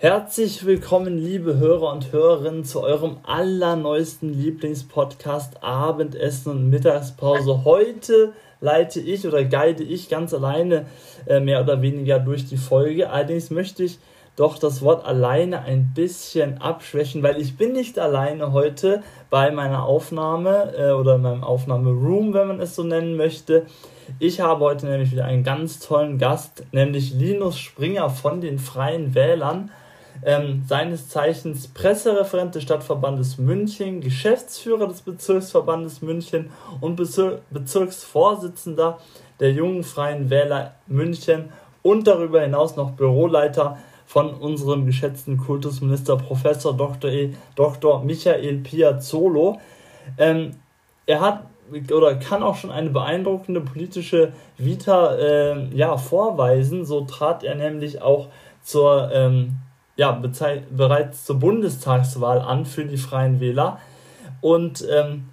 Herzlich willkommen, liebe Hörer und Hörerinnen, zu eurem allerneuesten Lieblingspodcast Abendessen und Mittagspause. Heute leite ich oder guide ich ganz alleine äh, mehr oder weniger durch die Folge. Allerdings möchte ich doch das Wort alleine ein bisschen abschwächen, weil ich bin nicht alleine heute bei meiner Aufnahme äh, oder in meinem Aufnahmeroom, wenn man es so nennen möchte. Ich habe heute nämlich wieder einen ganz tollen Gast, nämlich Linus Springer von den Freien Wählern ähm, seines Zeichens Pressereferent des Stadtverbandes München, Geschäftsführer des Bezirksverbandes München und Bezir Bezirksvorsitzender der Jungen Freien Wähler München und darüber hinaus noch Büroleiter von unserem geschätzten Kultusminister Professor Dr. E, Dr. Michael Piazzolo. Ähm, er hat oder kann auch schon eine beeindruckende politische Vita äh, ja, vorweisen. So trat er nämlich auch zur ähm, ja, bereits zur Bundestagswahl an für die Freien Wähler und ähm,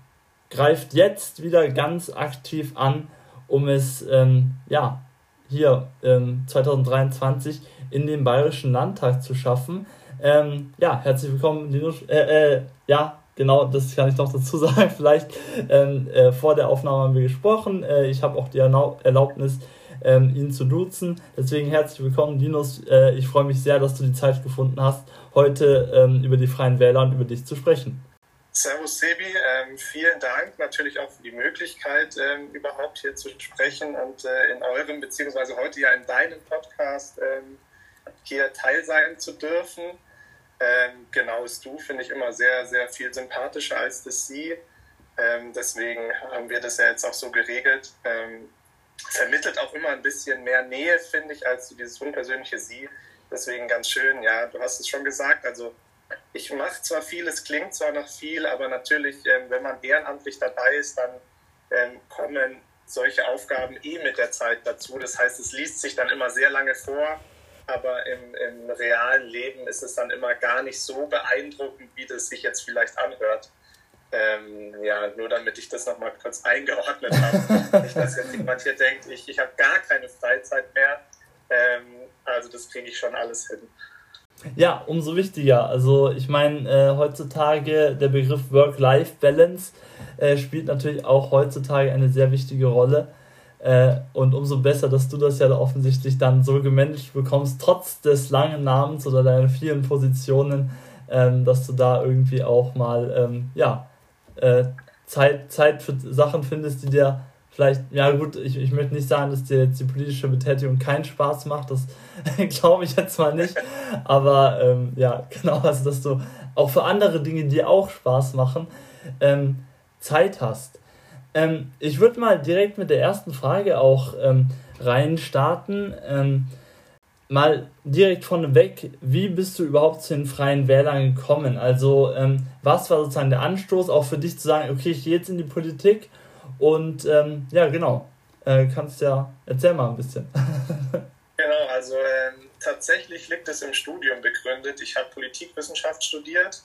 greift jetzt wieder ganz aktiv an, um es ähm, ja, hier ähm, 2023 in den Bayerischen Landtag zu schaffen. Ähm, ja, herzlich willkommen, Linus. Äh, äh, ja, genau, das kann ich noch dazu sagen. Vielleicht ähm, äh, vor der Aufnahme haben wir gesprochen. Äh, ich habe auch die Erlaubnis, ähm, ihn zu duzen. Deswegen herzlich willkommen, Linus. Äh, ich freue mich sehr, dass du die Zeit gefunden hast, heute ähm, über die Freien Wähler und über dich zu sprechen. Servus Sebi, ähm, vielen Dank natürlich auch für die Möglichkeit, ähm, überhaupt hier zu sprechen und äh, in eurem, beziehungsweise heute ja in deinem Podcast ähm, hier teil sein zu dürfen. Ähm, genau ist du, finde ich immer sehr, sehr viel sympathischer als das Sie. Ähm, deswegen haben wir das ja jetzt auch so geregelt. Vermittelt auch immer ein bisschen mehr Nähe, finde ich, als so dieses unpersönliche Sie. Deswegen ganz schön, ja, du hast es schon gesagt. Also ich mache zwar viel, es klingt zwar noch viel, aber natürlich, ähm, wenn man ehrenamtlich dabei ist, dann ähm, kommen solche Aufgaben eh mit der Zeit dazu. Das heißt, es liest sich dann immer sehr lange vor, aber im, im realen Leben ist es dann immer gar nicht so beeindruckend, wie das sich jetzt vielleicht anhört. Ähm, ja, nur damit ich das nochmal kurz eingeordnet habe. nicht, dass jetzt jemand hier denkt, ich, ich habe gar keine Freizeit mehr. Ähm, also das kriege ich schon alles hin. Ja, umso wichtiger. Also ich meine, äh, heutzutage der Begriff Work-Life-Balance äh, spielt natürlich auch heutzutage eine sehr wichtige Rolle. Äh, und umso besser, dass du das ja offensichtlich dann so gemanagt bekommst, trotz des langen Namens oder deiner vielen Positionen, ähm, dass du da irgendwie auch mal, ähm, ja, äh, Zeit, Zeit für Sachen findest, die dir vielleicht, ja gut, ich, ich möchte nicht sagen, dass dir jetzt die politische Betätigung keinen Spaß macht, das glaube ich jetzt mal nicht, aber ähm, ja, genau, also dass du auch für andere Dinge, die auch Spaß machen, ähm, Zeit hast. Ähm, ich würde mal direkt mit der ersten Frage auch ähm, reinstarten. Mal direkt vorneweg, wie bist du überhaupt zu den Freien Wählern gekommen? Also, ähm, was war sozusagen der Anstoß auch für dich zu sagen, okay, ich gehe jetzt in die Politik und ähm, ja, genau, äh, kannst ja, erzähl mal ein bisschen. genau, also ähm, tatsächlich liegt es im Studium begründet. Ich habe Politikwissenschaft studiert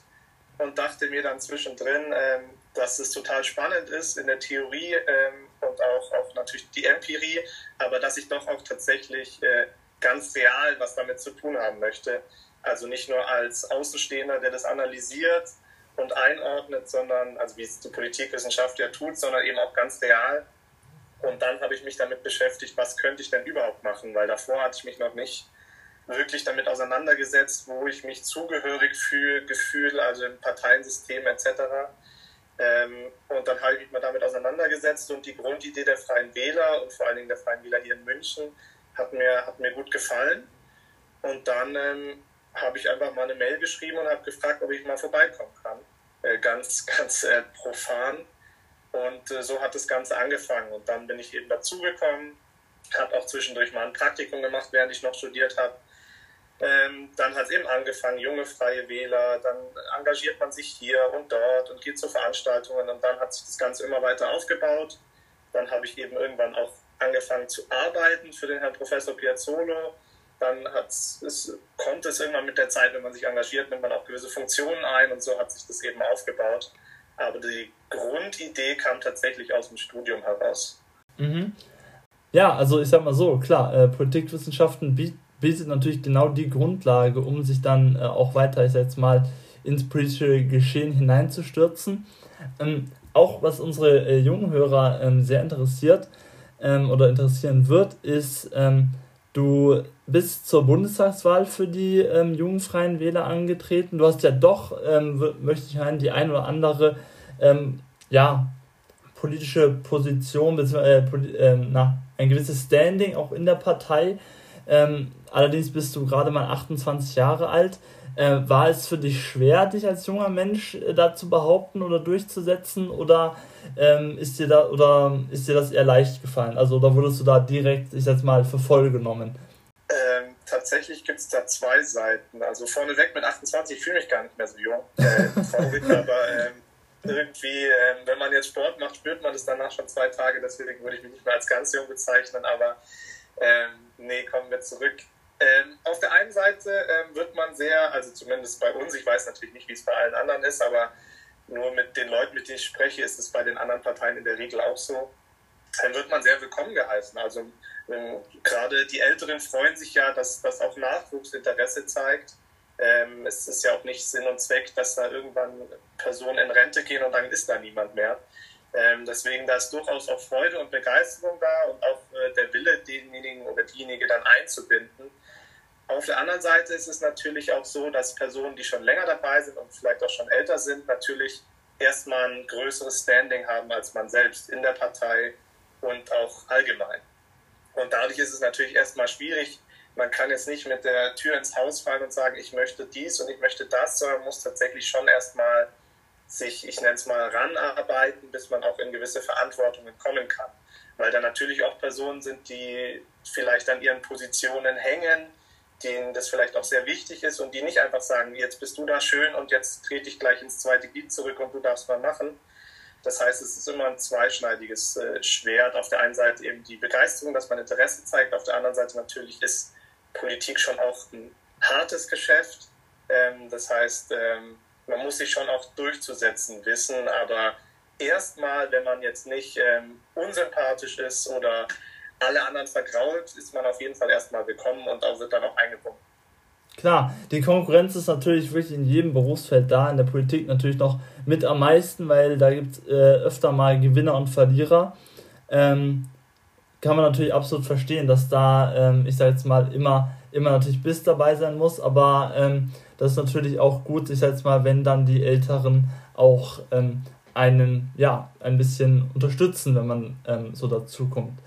und dachte mir dann zwischendrin, ähm, dass es total spannend ist in der Theorie ähm, und auch, auch natürlich die Empirie, aber dass ich doch auch tatsächlich äh, ganz real was damit zu tun haben möchte. Also nicht nur als Außenstehender, der das analysiert und einordnet, sondern, also wie es die Politikwissenschaft ja tut, sondern eben auch ganz real. Und dann habe ich mich damit beschäftigt, was könnte ich denn überhaupt machen, weil davor hatte ich mich noch nicht wirklich damit auseinandergesetzt, wo ich mich zugehörig fühle, Gefühl, also im Parteiensystem etc. Ähm, und dann habe ich mich mal damit auseinandergesetzt und die Grundidee der Freien Wähler und vor allen Dingen der Freien Wähler hier in München hat mir, hat mir gut gefallen. Und dann ähm, habe ich einfach mal eine Mail geschrieben und habe gefragt, ob ich mal vorbeikommen kann. Äh, ganz, ganz äh, profan. Und äh, so hat das Ganze angefangen. Und dann bin ich eben dazugekommen, habe auch zwischendurch mal ein Praktikum gemacht, während ich noch studiert habe. Ähm, dann hat es eben angefangen, junge freie Wähler, dann engagiert man sich hier und dort und geht zu Veranstaltungen und dann hat sich das Ganze immer weiter aufgebaut. Dann habe ich eben irgendwann auch angefangen zu arbeiten für den Herrn Professor Piazzolo. Dann es, kommt es irgendwann mit der Zeit, wenn man sich engagiert, nimmt man auch gewisse Funktionen ein und so hat sich das eben aufgebaut. Aber die Grundidee kam tatsächlich aus dem Studium heraus. Mhm. Ja, also ich sag mal so, klar, äh, Politikwissenschaften bietet natürlich genau die Grundlage, um sich dann äh, auch weiter, ich sag jetzt mal, ins politische Geschehen hineinzustürzen. Ähm, auch was unsere äh, jungen Hörer ähm, sehr interessiert ähm, oder interessieren wird, ist, ähm, du bist zur Bundestagswahl für die ähm, jungen Freien Wähler angetreten. Du hast ja doch, ähm, möchte ich meinen, die ein oder andere ja, politische Position, beziehungsweise äh, na, ein gewisses Standing auch in der Partei. allerdings bist du gerade mal 28 Jahre alt. Äh, war es für dich schwer, dich als junger Mensch äh, da zu behaupten oder durchzusetzen oder ähm, ist dir da oder ist dir das eher leicht gefallen? Also oder wurdest du da direkt, ich sag mal, für voll genommen? Ähm, tatsächlich gibt es da zwei Seiten. Also vorneweg mit 28, ich fühle mich gar nicht mehr so jung, äh, traurig, aber ähm, irgendwie, ähm, wenn man jetzt Sport macht, spürt man das danach schon zwei Tage, deswegen würde ich mich nicht mehr als ganz jung bezeichnen, aber ähm, nee, kommen wir zurück. Ähm, auf der einen Seite ähm, wird man sehr, also zumindest bei uns, ich weiß natürlich nicht, wie es bei allen anderen ist, aber nur mit den Leuten, mit denen ich spreche, ist es bei den anderen Parteien in der Regel auch so, dann wird man sehr willkommen geheißen. Also ähm, gerade die Älteren freuen sich ja, dass, dass auch Nachwuchs Interesse zeigt. Ähm, es ist ja auch nicht Sinn und Zweck, dass da irgendwann Personen in Rente gehen und dann ist da niemand mehr. Ähm, deswegen da ist durchaus auch Freude und Begeisterung da und auch äh, der Wille, denjenigen oder diejenige dann einzubinden. Auf der anderen Seite ist es natürlich auch so, dass Personen, die schon länger dabei sind und vielleicht auch schon älter sind, natürlich erstmal ein größeres Standing haben als man selbst in der Partei und auch allgemein. Und dadurch ist es natürlich erstmal schwierig. Man kann jetzt nicht mit der Tür ins Haus fallen und sagen, ich möchte dies und ich möchte das, sondern muss tatsächlich schon erstmal sich, ich nenne es mal, ranarbeiten, bis man auch in gewisse Verantwortungen kommen kann. Weil da natürlich auch Personen sind, die vielleicht an ihren Positionen hängen, denen das vielleicht auch sehr wichtig ist und die nicht einfach sagen, jetzt bist du da schön und jetzt trete ich gleich ins zweite Glied zurück und du darfst mal machen. Das heißt, es ist immer ein zweischneidiges äh, Schwert. Auf der einen Seite eben die Begeisterung, dass man Interesse zeigt, auf der anderen Seite natürlich ist Politik schon auch ein hartes Geschäft. Ähm, das heißt, ähm, man muss sich schon auch durchzusetzen wissen, aber erstmal, wenn man jetzt nicht ähm, unsympathisch ist oder alle anderen vergrault, ist man auf jeden Fall erstmal willkommen und auch wird dann auch eingebunden. Klar, die Konkurrenz ist natürlich wirklich in jedem Berufsfeld da, in der Politik natürlich noch mit am meisten, weil da gibt es äh, öfter mal Gewinner und Verlierer. Ähm, kann man natürlich absolut verstehen, dass da, ähm, ich sage jetzt mal, immer, immer natürlich Biss dabei sein muss, aber ähm, das ist natürlich auch gut, ich sage jetzt mal, wenn dann die Älteren auch ähm, einen, ja, ein bisschen unterstützen, wenn man ähm, so dazu kommt.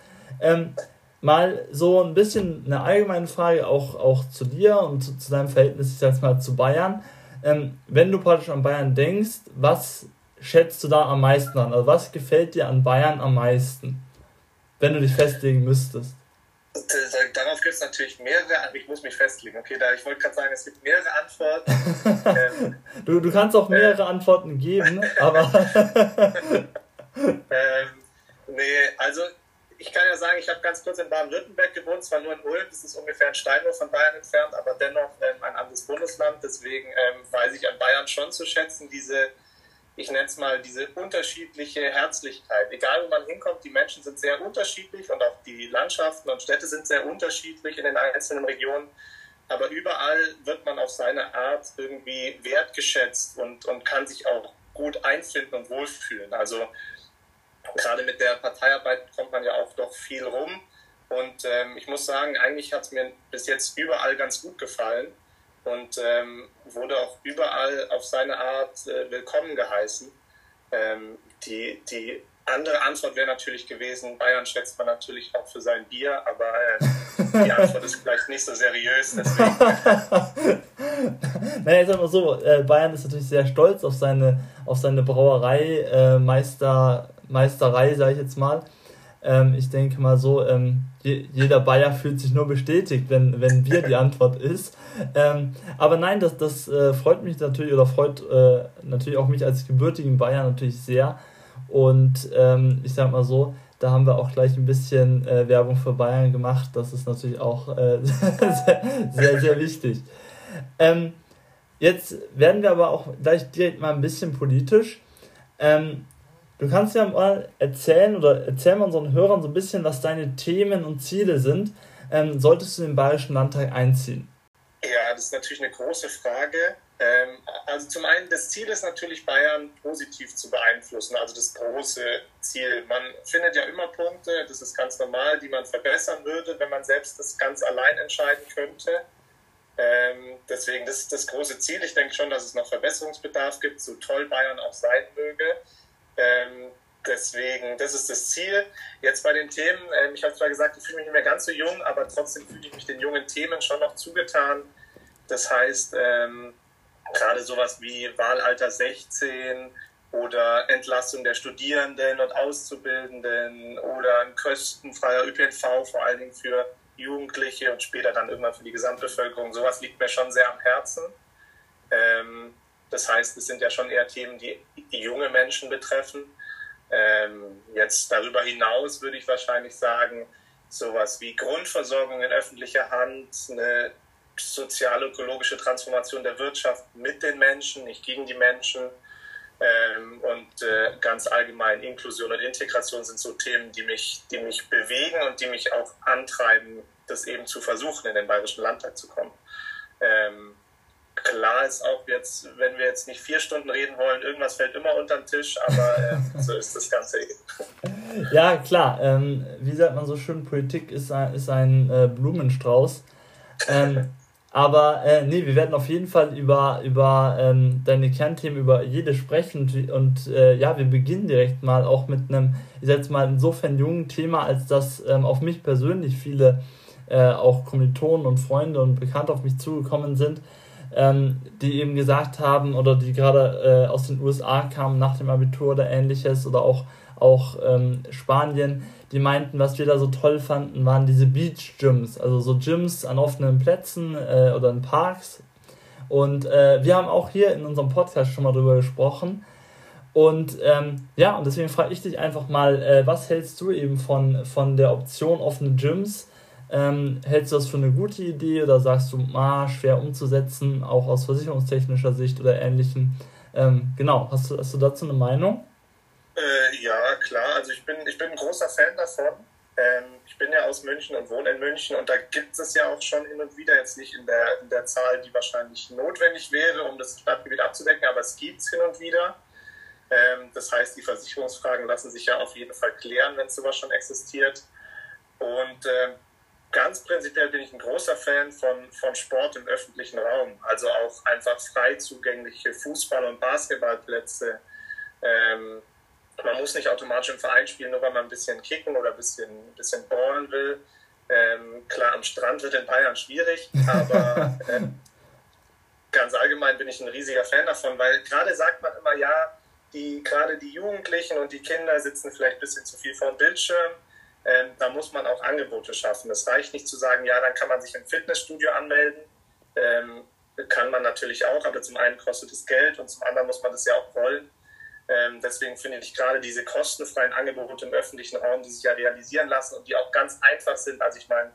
Ähm, mal so ein bisschen eine allgemeine Frage auch, auch zu dir und zu, zu deinem Verhältnis, ich sag mal, zu Bayern. Ähm, wenn du praktisch an Bayern denkst, was schätzt du da am meisten an? Also was gefällt dir an Bayern am meisten, wenn du dich festlegen müsstest? Darauf gibt es natürlich mehrere, ich muss mich festlegen. Okay, da, ich wollte gerade sagen, es gibt mehrere Antworten. ähm, du, du kannst auch mehrere äh, Antworten geben, aber. ähm, nee, also ich kann ja sagen, ich habe ganz kurz in Baden-Württemberg gewohnt, zwar nur in Ulm, das ist ungefähr ein Steinwurf von Bayern entfernt, aber dennoch ähm, ein anderes Bundesland. Deswegen ähm, weiß ich an Bayern schon zu schätzen, diese, ich nenne es mal, diese unterschiedliche Herzlichkeit. Egal, wo man hinkommt, die Menschen sind sehr unterschiedlich und auch die Landschaften und Städte sind sehr unterschiedlich in den einzelnen Regionen. Aber überall wird man auf seine Art irgendwie wertgeschätzt und, und kann sich auch gut einfinden und wohlfühlen. Also gerade mit der Parteiarbeit kommt man ja auch doch viel rum. Und ähm, ich muss sagen, eigentlich hat es mir bis jetzt überall ganz gut gefallen und ähm, wurde auch überall auf seine Art äh, willkommen geheißen. Ähm, die, die andere Antwort wäre natürlich gewesen, Bayern schätzt man natürlich auch für sein Bier, aber äh, die Antwort ist vielleicht nicht so seriös. naja, ich sag mal so, äh, Bayern ist natürlich sehr stolz auf seine, auf seine Brauerei, äh, Meister, Meisterei, sage ich jetzt mal. Ähm, ich denke mal so, ähm, je, jeder Bayer fühlt sich nur bestätigt, wenn, wenn Bier die Antwort ist. Ähm, aber nein, das, das äh, freut mich natürlich oder freut äh, natürlich auch mich als gebürtigen Bayer natürlich sehr. Und ähm, ich sag mal so, da haben wir auch gleich ein bisschen äh, Werbung für Bayern gemacht. Das ist natürlich auch äh, sehr, sehr, sehr wichtig. Ähm, jetzt werden wir aber auch gleich direkt mal ein bisschen politisch. Ähm, Du kannst ja mal erzählen oder erzählen wir unseren Hörern so ein bisschen, was deine Themen und Ziele sind. ähm, solltest du den Bayerischen Landtag einziehen? Ja, das ist natürlich eine große Frage. Ähm, also zum einen, das Ziel ist natürlich, Bayern positiv zu beeinflussen, also das große Ziel. Man findet ja immer Punkte, das ist ganz normal, die man verbessern würde, wenn man selbst das ganz allein entscheiden könnte. Ähm, deswegen, das ist das große Ziel. Ich denke schon, dass es noch Verbesserungsbedarf gibt, so toll Bayern auch sein möge. Ähm, deswegen, das ist das Ziel. Jetzt bei den Themen, ähm, ich habe zwar gesagt, ich fühle mich nicht mehr ganz so jung, aber trotzdem fühle ich mich den jungen Themen schon noch zugetan. Das heißt, ähm, gerade sowas wie Wahlalter 16 oder Entlassung der Studierenden und Auszubildenden oder ein kostenfreier ÖPNV vor allen Dingen für Jugendliche und später dann irgendwann für die Gesamtbevölkerung. Sowas liegt mir schon sehr am Herzen. Ähm, das heißt, es sind ja schon eher Themen, die, junge Menschen betreffen. Ähm, jetzt darüber hinaus würde ich wahrscheinlich sagen, sowas wie Grundversorgung in öffentlicher Hand, eine sozial-ökologische Transformation der Wirtschaft mit den Menschen, nicht gegen die Menschen. Ähm, und äh, ganz allgemein Inklusion und Integration sind so Themen, die mich, die mich bewegen und die mich auch antreiben, das eben zu versuchen, in den Bayerischen Landtag zu kommen. Ähm, klar ist auch jetzt, wenn wir jetzt nicht vier Stunden reden wollen, irgendwas fällt immer unter den Tisch, aber äh, so ist das Ganze eben. Ja, klar. Ähm, wie sagt man so schön, Politik ist ein, ist ein äh, Blumenstrauß. Ähm, aber äh, nee, wir werden auf jeden Fall über, über ähm, deine Kernthemen, über jede sprechen. Und äh, ja, wir beginnen direkt mal auch mit einem, ich sag jetzt mal, insofern jungen Thema, als dass ähm, auf mich persönlich viele äh, auch Kommilitonen und Freunde und Bekannte auf mich zugekommen sind, ähm, die eben gesagt haben oder die gerade äh, aus den USA kamen nach dem Abitur oder ähnliches oder auch, auch ähm, Spanien, die meinten, was wir da so toll fanden, waren diese Beach Gyms, also so Gyms an offenen Plätzen äh, oder in Parks. Und äh, wir haben auch hier in unserem Podcast schon mal drüber gesprochen. Und ähm, ja, und deswegen frage ich dich einfach mal, äh, was hältst du eben von, von der Option offene Gyms? Ähm, hältst du das für eine gute Idee oder sagst du, ah, schwer umzusetzen, auch aus versicherungstechnischer Sicht oder ähnlichem? Ähm, genau, hast du, hast du dazu eine Meinung? Äh, ja, klar. Also ich bin, ich bin ein großer Fan davon. Ähm, ich bin ja aus München und wohne in München und da gibt es ja auch schon hin und wieder, jetzt nicht in der, in der Zahl, die wahrscheinlich notwendig wäre, um das Stadtgebiet abzudecken, aber es gibt es hin und wieder. Ähm, das heißt, die Versicherungsfragen lassen sich ja auf jeden Fall klären, wenn sowas schon existiert. Und äh, ganz prinzipiell bin ich ein großer Fan von, von Sport im öffentlichen Raum. Also auch einfach frei zugängliche Fußball- und Basketballplätze. Ähm, man muss nicht automatisch im Verein spielen, nur weil man ein bisschen kicken oder ein bisschen, ein bisschen ballen will. Ähm, klar, am Strand wird in Bayern schwierig, aber äh, ganz allgemein bin ich ein riesiger Fan davon, weil gerade sagt man immer, ja, die, gerade die Jugendlichen und die Kinder sitzen vielleicht ein bisschen zu viel vor dem Bildschirm. Ähm, da muss man auch Angebote schaffen. Es reicht nicht zu sagen, ja, dann kann man sich im Fitnessstudio anmelden. Ähm, kann man natürlich auch, aber zum einen kostet es Geld und zum anderen muss man das ja auch wollen. Ähm, deswegen finde ich gerade diese kostenfreien Angebote im öffentlichen Raum, die sich ja realisieren lassen und die auch ganz einfach sind. Also ich meine,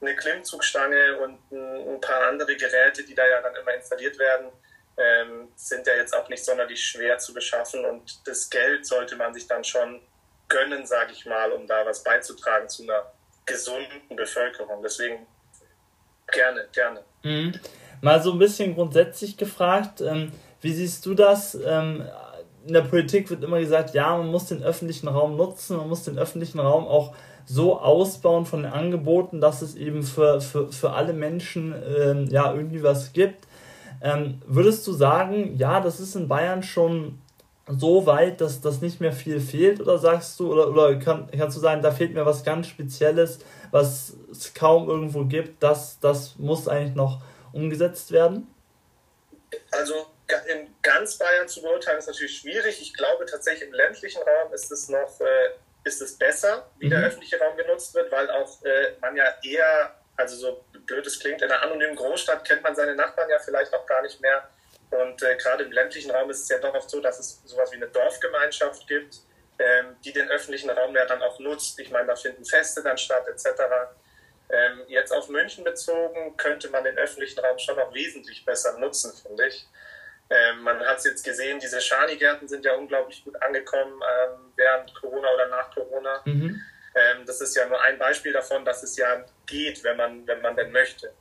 eine Klimmzugstange und ein, ein paar andere Geräte, die da ja dann immer installiert werden, ähm, sind ja jetzt auch nicht sonderlich schwer zu beschaffen und das Geld sollte man sich dann schon gönnen, sage ich mal, um da was beizutragen zu einer gesunden Bevölkerung. Deswegen gerne, gerne. Mhm. Mal so ein bisschen grundsätzlich gefragt, ähm, wie siehst du das? Ähm, in der Politik wird immer gesagt, ja, man muss den öffentlichen Raum nutzen, man muss den öffentlichen Raum auch so ausbauen von den Angeboten, dass es eben für, für, für alle Menschen ähm, ja irgendwie was gibt. Ähm, würdest du sagen, ja, das ist in Bayern schon so weit, dass das nicht mehr viel fehlt? Oder sagst du, oder, oder kann, kannst du sagen, da fehlt mir was ganz Spezielles, was es kaum irgendwo gibt, das, das muss eigentlich noch umgesetzt werden? Also in ganz Bayern zu beurteilen ist natürlich schwierig. Ich glaube tatsächlich im ländlichen Raum ist es noch äh, ist es besser, wie mhm. der öffentliche Raum genutzt wird, weil auch äh, man ja eher, also so blöd es klingt, in einer anonymen Großstadt kennt man seine Nachbarn ja vielleicht auch gar nicht mehr. Und äh, gerade im ländlichen Raum ist es ja doch oft so, dass es sowas wie eine Dorfgemeinschaft gibt, ähm, die den öffentlichen Raum ja dann auch nutzt. Ich meine, da finden Feste dann statt etc. Ähm, jetzt auf München bezogen könnte man den öffentlichen Raum schon noch wesentlich besser nutzen, finde ich. Ähm, man hat es jetzt gesehen, diese Schanigärten sind ja unglaublich gut angekommen ähm, während Corona oder nach Corona. Mhm. Ähm, das ist ja nur ein Beispiel davon, dass es ja geht, wenn man, wenn man denn möchte.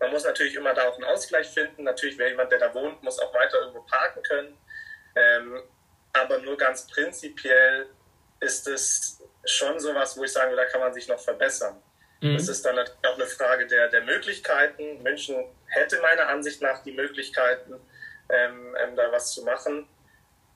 Man muss natürlich immer da auch einen Ausgleich finden. Natürlich, wer jemand, der da wohnt, muss auch weiter irgendwo parken können. Ähm, aber nur ganz prinzipiell ist es schon sowas, wo ich sage, da kann man sich noch verbessern. Mhm. Das ist dann natürlich auch eine Frage der, der Möglichkeiten. München hätte meiner Ansicht nach die Möglichkeiten, ähm, ähm, da was zu machen.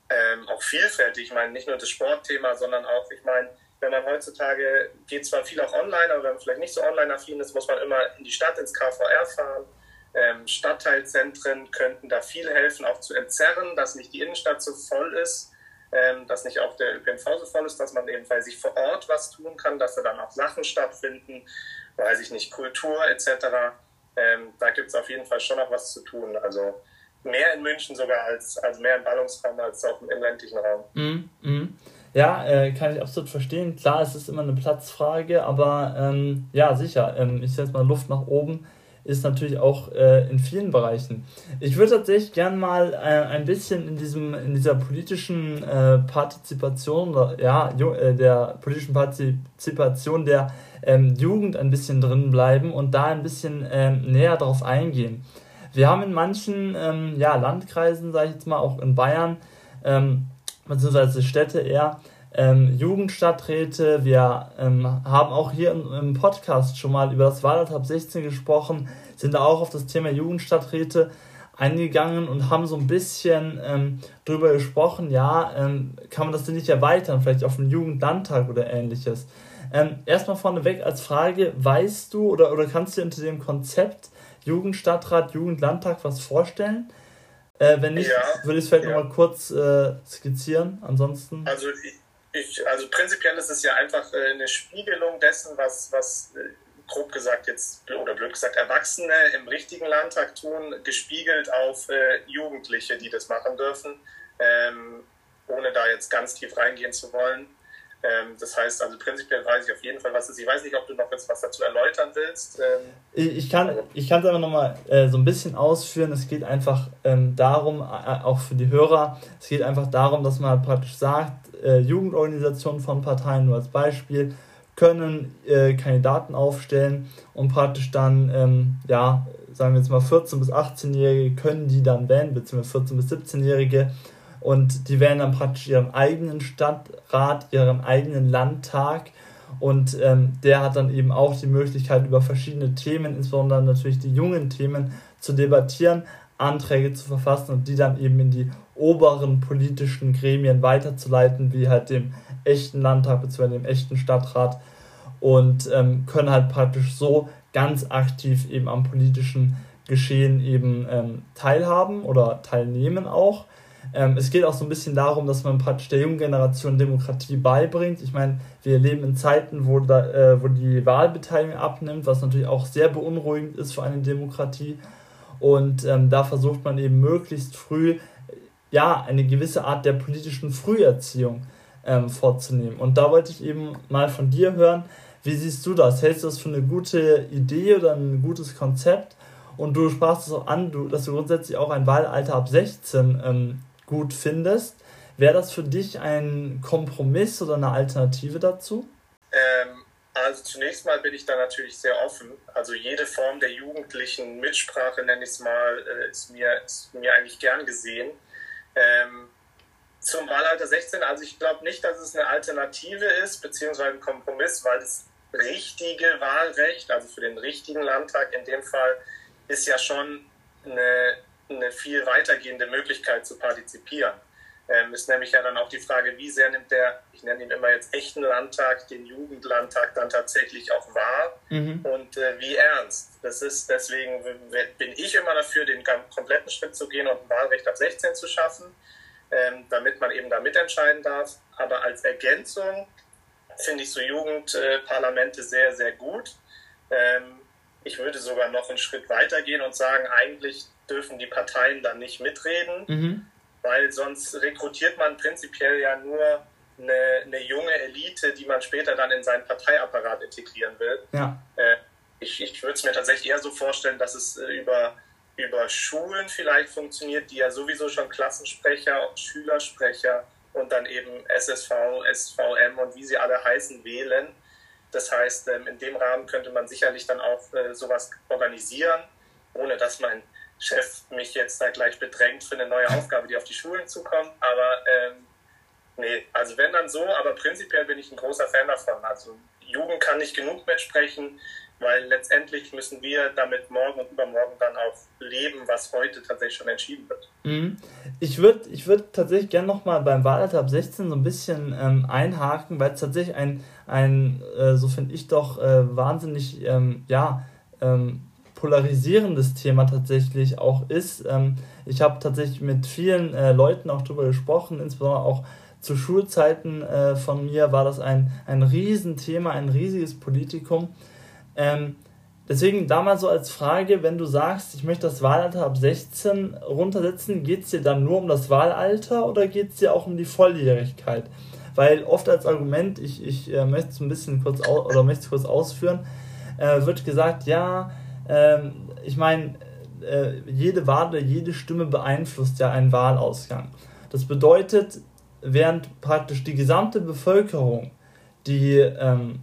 Ähm, auch vielfältig. Ich meine, nicht nur das Sportthema, sondern auch, ich meine, wenn man heutzutage geht zwar viel auch online, aber wenn man vielleicht nicht so online-affin ist, muss man immer in die Stadt, ins KVR fahren. Ähm, Stadtteilzentren könnten da viel helfen, auch zu entzerren, dass nicht die Innenstadt so voll ist, ähm, dass nicht auch der ÖPNV so voll ist, dass man eben bei sich vor Ort was tun kann, dass da dann auch Sachen stattfinden, weiß ich nicht, Kultur etc. Ähm, da gibt es auf jeden Fall schon noch was zu tun. Also mehr in München sogar als, als mehr im Ballungsraum als auch im ländlichen Raum. Mm, mm. Ja, äh, kann ich absolut verstehen. Klar, es ist immer eine Platzfrage, aber ähm, ja, sicher. Ähm, ich setze mal Luft nach oben ist natürlich auch äh, in vielen Bereichen. Ich würde tatsächlich gern mal äh, ein bisschen in diesem in dieser politischen äh, Partizipation ja äh, der politischen Partizipation der ähm, Jugend ein bisschen drin bleiben und da ein bisschen ähm, näher darauf eingehen. Wir haben in manchen ähm, ja, Landkreisen, sage ich jetzt mal, auch in Bayern, ähm, beziehungsweise Städte eher, ähm, Jugendstadträte. Wir ähm, haben auch hier im, im, Podcast schon mal über das Wahlland ab 16 gesprochen, sind da auch auf das Thema Jugendstadträte eingegangen und haben so ein bisschen ähm, darüber gesprochen, ja, ähm, kann man das denn nicht erweitern, vielleicht auf einen Jugendlandtag oder ähnliches. Ähm, erstmal vorneweg als Frage, weißt du oder, oder kannst du dir unter dem Konzept Jugendstadtrat, Jugendlandtag was vorstellen? Äh, wenn nicht, ja, würde ich es vielleicht ja. nochmal kurz äh, skizzieren. Ansonsten. Also ich, also prinzipiell ist es ja einfach äh, eine Spiegelung dessen, was, was äh, grob gesagt jetzt, oder blöd gesagt, Erwachsene im richtigen Landtag tun, gespiegelt auf äh, Jugendliche, die das machen dürfen, ähm, ohne da jetzt ganz tief reingehen zu wollen. Ähm, das heißt, also prinzipiell weiß ich auf jeden Fall, was es ist. Ich weiß nicht, ob du noch jetzt was dazu erläutern willst. Ähm, ich kann es aber nochmal äh, so ein bisschen ausführen. Es geht einfach ähm, darum, äh, auch für die Hörer, es geht einfach darum, dass man halt praktisch sagt, äh, Jugendorganisationen von Parteien, nur als Beispiel, können äh, Kandidaten aufstellen und praktisch dann, ähm, ja, sagen wir jetzt mal 14- bis 18-Jährige können die dann wählen, beziehungsweise 14- bis 17-Jährige und die wählen dann praktisch ihren eigenen Stadtrat, ihren eigenen Landtag. Und ähm, der hat dann eben auch die Möglichkeit, über verschiedene Themen, insbesondere natürlich die jungen Themen, zu debattieren, Anträge zu verfassen und die dann eben in die oberen politischen Gremien weiterzuleiten, wie halt dem echten Landtag bzw. dem echten Stadtrat und ähm, können halt praktisch so ganz aktiv eben am politischen Geschehen eben ähm, teilhaben oder teilnehmen auch. Ähm, es geht auch so ein bisschen darum, dass man praktisch der jungen Generation Demokratie beibringt. Ich meine, wir leben in Zeiten, wo, da, äh, wo die Wahlbeteiligung abnimmt, was natürlich auch sehr beunruhigend ist für eine Demokratie. Und ähm, da versucht man eben möglichst früh ja eine gewisse Art der politischen Früherziehung ähm, vorzunehmen. Und da wollte ich eben mal von dir hören, wie siehst du das? Hältst du das für eine gute Idee oder ein gutes Konzept? Und du sprachst es auch an, du, dass du grundsätzlich auch ein Wahlalter ab 16 ähm, gut findest. Wäre das für dich ein Kompromiss oder eine Alternative dazu? Ähm, also zunächst mal bin ich da natürlich sehr offen. Also jede Form der jugendlichen Mitsprache, nenne ich es mal, äh, ist mir, ist mir eigentlich gern gesehen. Ähm, zum Wahlalter 16, also ich glaube nicht, dass es eine Alternative ist, beziehungsweise ein Kompromiss, weil das richtige Wahlrecht, also für den richtigen Landtag in dem Fall, ist ja schon eine eine viel weitergehende Möglichkeit zu partizipieren. Ähm, ist nämlich ja dann auch die Frage, wie sehr nimmt der, ich nenne ihn immer jetzt echten Landtag, den Jugendlandtag dann tatsächlich auch wahr mhm. und äh, wie ernst. Das ist deswegen bin ich immer dafür, den kompletten Schritt zu gehen und ein Wahlrecht ab 16 zu schaffen, ähm, damit man eben da mitentscheiden darf. Aber als Ergänzung finde ich so Jugendparlamente sehr, sehr gut. Ähm, ich würde sogar noch einen Schritt weiter gehen und sagen, eigentlich dürfen die Parteien dann nicht mitreden, mhm. weil sonst rekrutiert man prinzipiell ja nur eine, eine, junge Elite, die man später dann in seinen Parteiapparat integrieren will. Ja. Äh, ich, ich würde es mir tatsächlich eher so vorstellen, dass es äh, über, über Schulen vielleicht funktioniert, die ja sowieso schon Klassensprecher, Schülersprecher und dann eben SSV, SVM und wie sie alle heißen wählen Das heißt, ähm, in dem Rahmen könnte man sicherlich dann auch äh, sowas organisieren, ohne dass mein Chef mich jetzt da gleich bedrängt für eine neue Aufgabe, die auf die Schulen zukommt. Aber ähm, nee, also wenn dann so, aber prinzipiell bin ich ein großer Fan davon. Also Jugend kann nicht genug mitsprechen weil letztendlich müssen wir damit morgen und übermorgen dann auch leben, was heute tatsächlich schon entschieden wird. Mhm. Ich würde ich würd tatsächlich gerne nochmal beim Wahlalter ab 16 so ein bisschen ähm, einhaken, weil es tatsächlich ein, ein äh, so finde ich doch, äh, wahnsinnig, ähm, ja, ähm, polarisierendes Thema tatsächlich auch ist. Ähm, ich habe tatsächlich mit vielen äh, Leuten auch darüber gesprochen, insbesondere auch zu Schulzeiten äh, von mir war das ein, ein Riesenthema, ein riesiges Politikum. Ähm, deswegen da mal so als Frage, wenn du sagst, ich möchte das Wahlalter ab 16 runtersetzen, geht es dir dann nur um das Wahlalter oder geht es dir auch um die Volljährigkeit? Weil oft als Argument, ich, ich äh, möchte es ein bisschen kurz oder möchte kurz ausführen, äh, wird gesagt, ja, äh, ich meine, äh, jede Wahl oder jede Stimme beeinflusst ja einen Wahlausgang. Das bedeutet, während praktisch die gesamte Bevölkerung die ähm,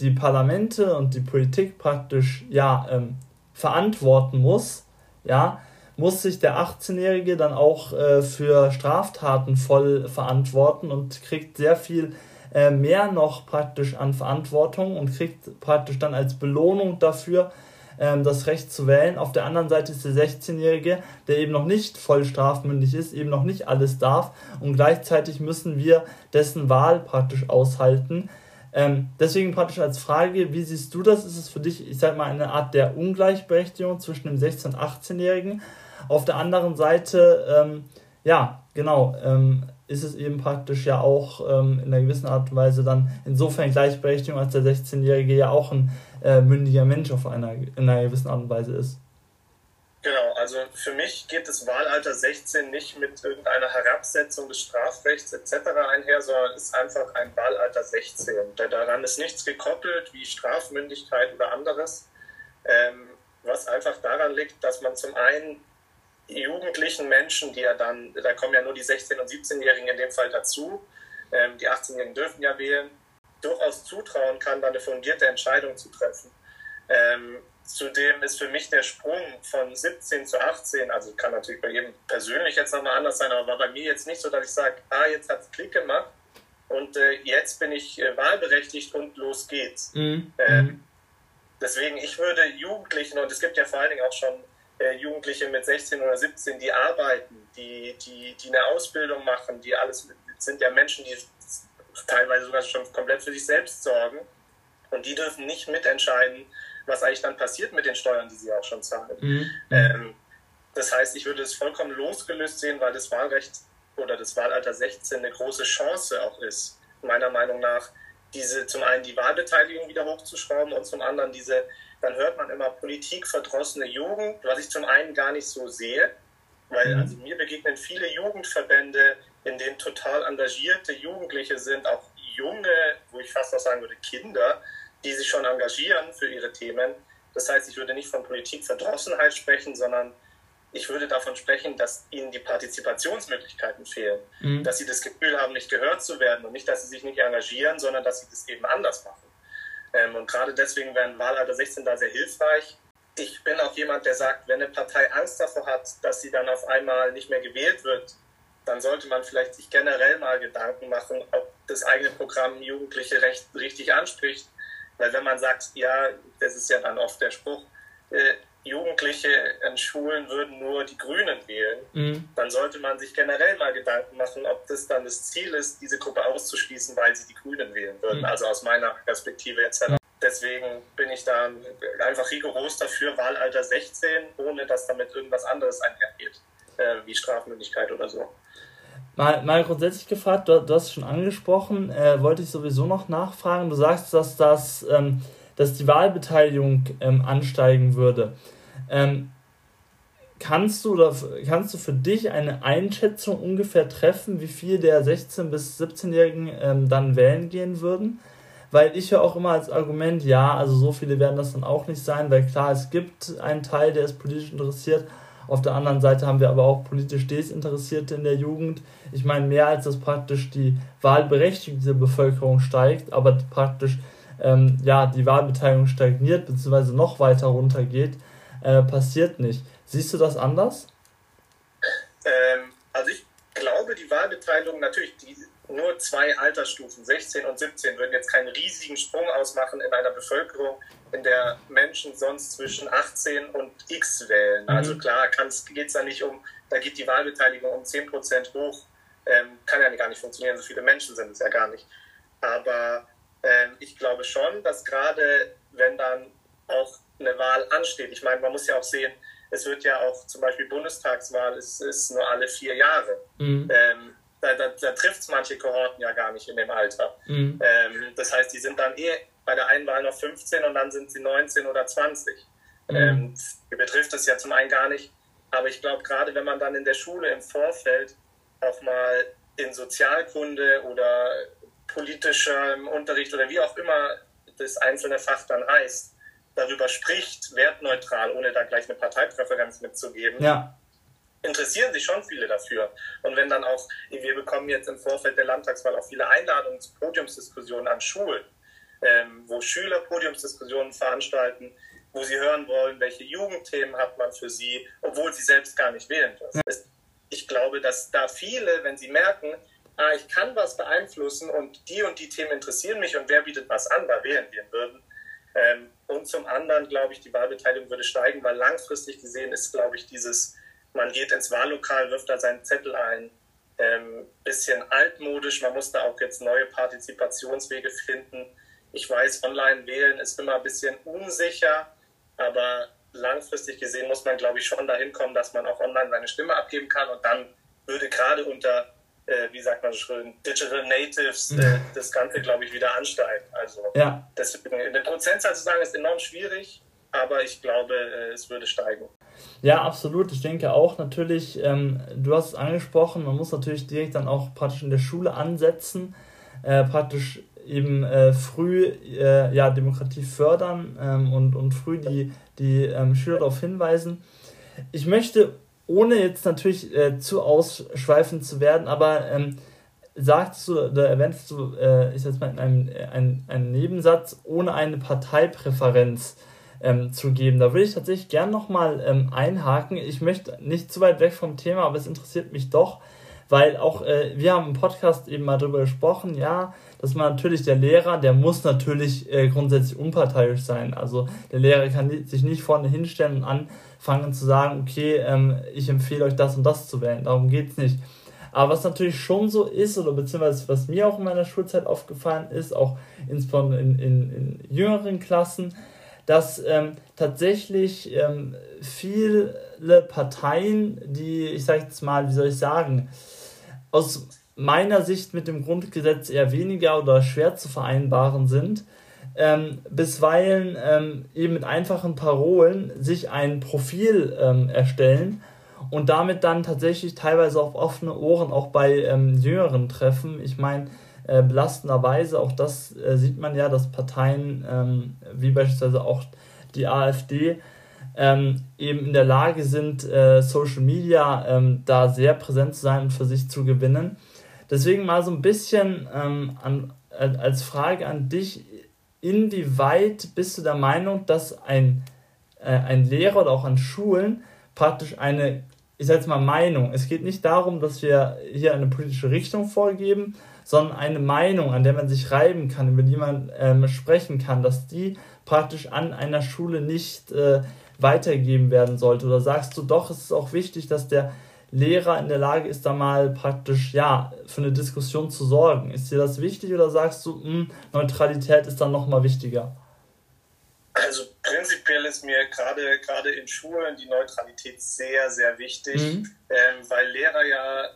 die Parlamente und die Politik praktisch ja ähm, verantworten muss, ja, muss sich der 18-Jährige dann auch äh, für Straftaten voll verantworten und kriegt sehr viel äh, mehr noch praktisch an Verantwortung und kriegt praktisch dann als Belohnung dafür ähm, das Recht zu wählen. Auf der anderen Seite ist der 16-Jährige, der eben noch nicht voll strafmündig ist, eben noch nicht alles darf und gleichzeitig müssen wir dessen Wahl praktisch aushalten. Ähm, deswegen praktisch als Frage, wie siehst du das? Ist es für dich, ich sag mal, eine Art der Ungleichberechtigung zwischen dem 16- und 18-Jährigen? Auf der anderen Seite, ähm, ja, genau, ähm, ist es eben praktisch ja auch ähm, in einer gewissen Art und Weise dann insofern Gleichberechtigung, als der 16-Jährige ja auch ein äh, mündiger Mensch auf einer, in einer gewissen Art und Weise ist. Genau, also für mich geht das Wahlalter 16 nicht mit irgendeiner Herabsetzung des Strafrechts etc. einher, sondern ist einfach ein Wahlalter 16. Daran ist nichts gekoppelt wie Strafmündigkeit oder anderes, ähm, was einfach daran liegt, dass man zum einen jugendlichen Menschen, die ja dann, da kommen ja nur die 16- und 17-Jährigen in dem Fall dazu, ähm, die 18-Jährigen dürfen ja wählen, durchaus zutrauen kann, da eine fundierte Entscheidung zu treffen. Ähm, Zudem ist für mich der Sprung von 17 zu 18, also kann natürlich bei jedem persönlich jetzt nochmal anders sein, aber war bei mir jetzt nicht so, dass ich sage, ah, jetzt hat es Klick gemacht und äh, jetzt bin ich äh, wahlberechtigt und los geht's. Mhm. Äh, deswegen, ich würde Jugendlichen, und es gibt ja vor allen Dingen auch schon äh, Jugendliche mit 16 oder 17, die arbeiten, die, die, die eine Ausbildung machen, die alles sind ja Menschen, die teilweise sogar schon komplett für sich selbst sorgen und die dürfen nicht mitentscheiden, was eigentlich dann passiert mit den Steuern, die sie auch schon zahlen. Mhm. Ähm, das heißt, ich würde es vollkommen losgelöst sehen, weil das Wahlrecht oder das Wahlalter 16 eine große Chance auch ist, meiner Meinung nach, diese zum einen die Wahlbeteiligung wieder hochzuschrauben und zum anderen diese, dann hört man immer politikverdrossene Jugend, was ich zum einen gar nicht so sehe, weil mhm. also mir begegnen viele Jugendverbände, in denen total engagierte Jugendliche sind, auch junge, wo ich fast auch sagen würde, Kinder, die sich schon engagieren für ihre Themen. Das heißt, ich würde nicht von Politikverdrossenheit sprechen, sondern ich würde davon sprechen, dass ihnen die Partizipationsmöglichkeiten fehlen, mhm. dass sie das Gefühl haben, nicht gehört zu werden und nicht, dass sie sich nicht engagieren, sondern dass sie das eben anders machen. Ähm, und gerade deswegen wäre ein Wahlalter 16 da sehr hilfreich. Ich bin auch jemand, der sagt, wenn eine Partei Angst davor hat, dass sie dann auf einmal nicht mehr gewählt wird, dann sollte man vielleicht sich generell mal Gedanken machen, ob das eigene Programm Jugendliche recht, richtig anspricht weil wenn man sagt, ja, das ist ja dann oft der Spruch, äh, Jugendliche in Schulen würden nur die Grünen wählen, mhm. dann sollte man sich generell mal Gedanken machen, ob das dann das Ziel ist, diese Gruppe auszuschließen, weil sie die Grünen wählen würden. Mhm. Also aus meiner Perspektive jetzt heraus. Deswegen bin ich da einfach rigoros dafür, Wahlalter 16, ohne dass damit irgendwas anderes einhergeht, äh, wie Strafmündigkeit oder so. Mal, mal grundsätzlich gefragt, du, du hast es schon angesprochen, äh, wollte ich sowieso noch nachfragen. Du sagst, dass, das, ähm, dass die Wahlbeteiligung ähm, ansteigen würde. Ähm, kannst, du, oder, kannst du für dich eine Einschätzung ungefähr treffen, wie viel der 16- bis 17-Jährigen ähm, dann wählen gehen würden? Weil ich höre auch immer als Argument, ja, also so viele werden das dann auch nicht sein, weil klar, es gibt einen Teil, der ist politisch interessiert, auf der anderen Seite haben wir aber auch politisch Desinteressierte in der Jugend. Ich meine, mehr als dass praktisch die Wahlberechtigung der Bevölkerung steigt, aber praktisch ähm, ja, die Wahlbeteiligung stagniert bzw. noch weiter runtergeht, äh, passiert nicht. Siehst du das anders? Ähm, also ich glaube, die Wahlbeteiligung, natürlich, die, nur zwei Altersstufen, 16 und 17, würden jetzt keinen riesigen Sprung ausmachen in einer Bevölkerung, in der Menschen sonst zwischen 18 und X wählen. Mhm. Also klar, geht es da nicht um, da geht die Wahlbeteiligung um 10 Prozent hoch. Ähm, kann ja gar nicht funktionieren, so viele Menschen sind es ja gar nicht. Aber ähm, ich glaube schon, dass gerade wenn dann auch eine Wahl ansteht, ich meine, man muss ja auch sehen, es wird ja auch zum Beispiel Bundestagswahl, es ist nur alle vier Jahre. Mhm. Ähm, da, da, da trifft es manche Kohorten ja gar nicht in dem Alter. Mhm. Ähm, das heißt, die sind dann eh bei der einen Wahl noch 15 und dann sind sie 19 oder 20. Mhm. Ähm, betrifft es ja zum einen gar nicht. Aber ich glaube, gerade wenn man dann in der Schule im Vorfeld auch mal in Sozialkunde oder politischem Unterricht oder wie auch immer das einzelne Fach dann heißt, darüber spricht, wertneutral, ohne da gleich eine Parteipräferenz mitzugeben, ja. Interessieren sich schon viele dafür. Und wenn dann auch, wir bekommen jetzt im Vorfeld der Landtagswahl auch viele Einladungen zu Podiumsdiskussionen an Schulen, ähm, wo Schüler Podiumsdiskussionen veranstalten, wo sie hören wollen, welche Jugendthemen hat man für sie, obwohl sie selbst gar nicht wählen dürfen. Ja. Ich glaube, dass da viele, wenn sie merken, ah, ich kann was beeinflussen und die und die Themen interessieren mich und wer bietet was an, da wählen gehen würden, ähm, und zum anderen, glaube ich, die Wahlbeteiligung würde steigen, weil langfristig gesehen ist, glaube ich, dieses, man geht ins Wahllokal, wirft da seinen Zettel ein, ähm, bisschen altmodisch. Man muss da auch jetzt neue Partizipationswege finden. Ich weiß, online wählen ist immer ein bisschen unsicher, aber langfristig gesehen muss man, glaube ich, schon dahin kommen, dass man auch online seine Stimme abgeben kann und dann würde gerade unter äh, wie sagt man schön, Digital Natives äh, das Ganze, glaube ich, wieder ansteigen. Also ja. deswegen eine Prozentzahl zu sagen, ist enorm schwierig, aber ich glaube, äh, es würde steigen. Ja, absolut. Ich denke auch natürlich, ähm, du hast es angesprochen, man muss natürlich direkt dann auch praktisch in der Schule ansetzen, äh, praktisch eben äh, früh äh, ja, Demokratie fördern ähm, und, und früh die, die ähm, Schüler darauf hinweisen. Ich möchte ohne jetzt natürlich äh, zu ausschweifend zu werden, aber ähm, sagst du oder erwähnst du, äh, ich jetzt mal in einem ein, ein Nebensatz, ohne eine Parteipräferenz ähm, zu geben. Da würde ich tatsächlich gern nochmal ähm, einhaken. Ich möchte nicht zu weit weg vom Thema, aber es interessiert mich doch, weil auch äh, wir haben im Podcast eben mal darüber gesprochen, ja, dass man natürlich der Lehrer, der muss natürlich äh, grundsätzlich unparteiisch sein. Also der Lehrer kann sich nicht vorne hinstellen und anfangen zu sagen, okay, ähm, ich empfehle euch das und das zu wählen. Darum geht's nicht. Aber was natürlich schon so ist, oder beziehungsweise was mir auch in meiner Schulzeit aufgefallen ist, auch insbesondere in, in, in jüngeren Klassen, dass ähm, tatsächlich ähm, viele Parteien, die, ich sage jetzt mal, wie soll ich sagen, aus meiner Sicht mit dem Grundgesetz eher weniger oder schwer zu vereinbaren sind, ähm, bisweilen ähm, eben mit einfachen Parolen sich ein Profil ähm, erstellen und damit dann tatsächlich teilweise auf offene Ohren auch bei ähm, Jüngeren treffen. Ich meine, äh, belastenderweise, auch das äh, sieht man ja, dass Parteien ähm, wie beispielsweise auch die AfD ähm, eben in der Lage sind, äh, Social Media ähm, da sehr präsent zu sein und für sich zu gewinnen. Deswegen mal so ein bisschen ähm, an, als Frage an dich, inwieweit bist du der Meinung, dass ein, äh, ein Lehrer oder auch an Schulen praktisch eine, ich sage jetzt mal Meinung, es geht nicht darum, dass wir hier eine politische Richtung vorgeben, sondern eine Meinung, an der man sich reiben kann, über die man ähm, sprechen kann, dass die praktisch an einer Schule nicht äh, weitergegeben werden sollte? Oder sagst du doch, es ist auch wichtig, dass der Lehrer in der Lage ist, da mal praktisch ja für eine Diskussion zu sorgen. Ist dir das wichtig oder sagst du, mh, hm, Neutralität ist dann nochmal wichtiger? Also prinzipiell ist mir gerade gerade in Schulen die Neutralität sehr, sehr wichtig, mhm. ähm, weil Lehrer ja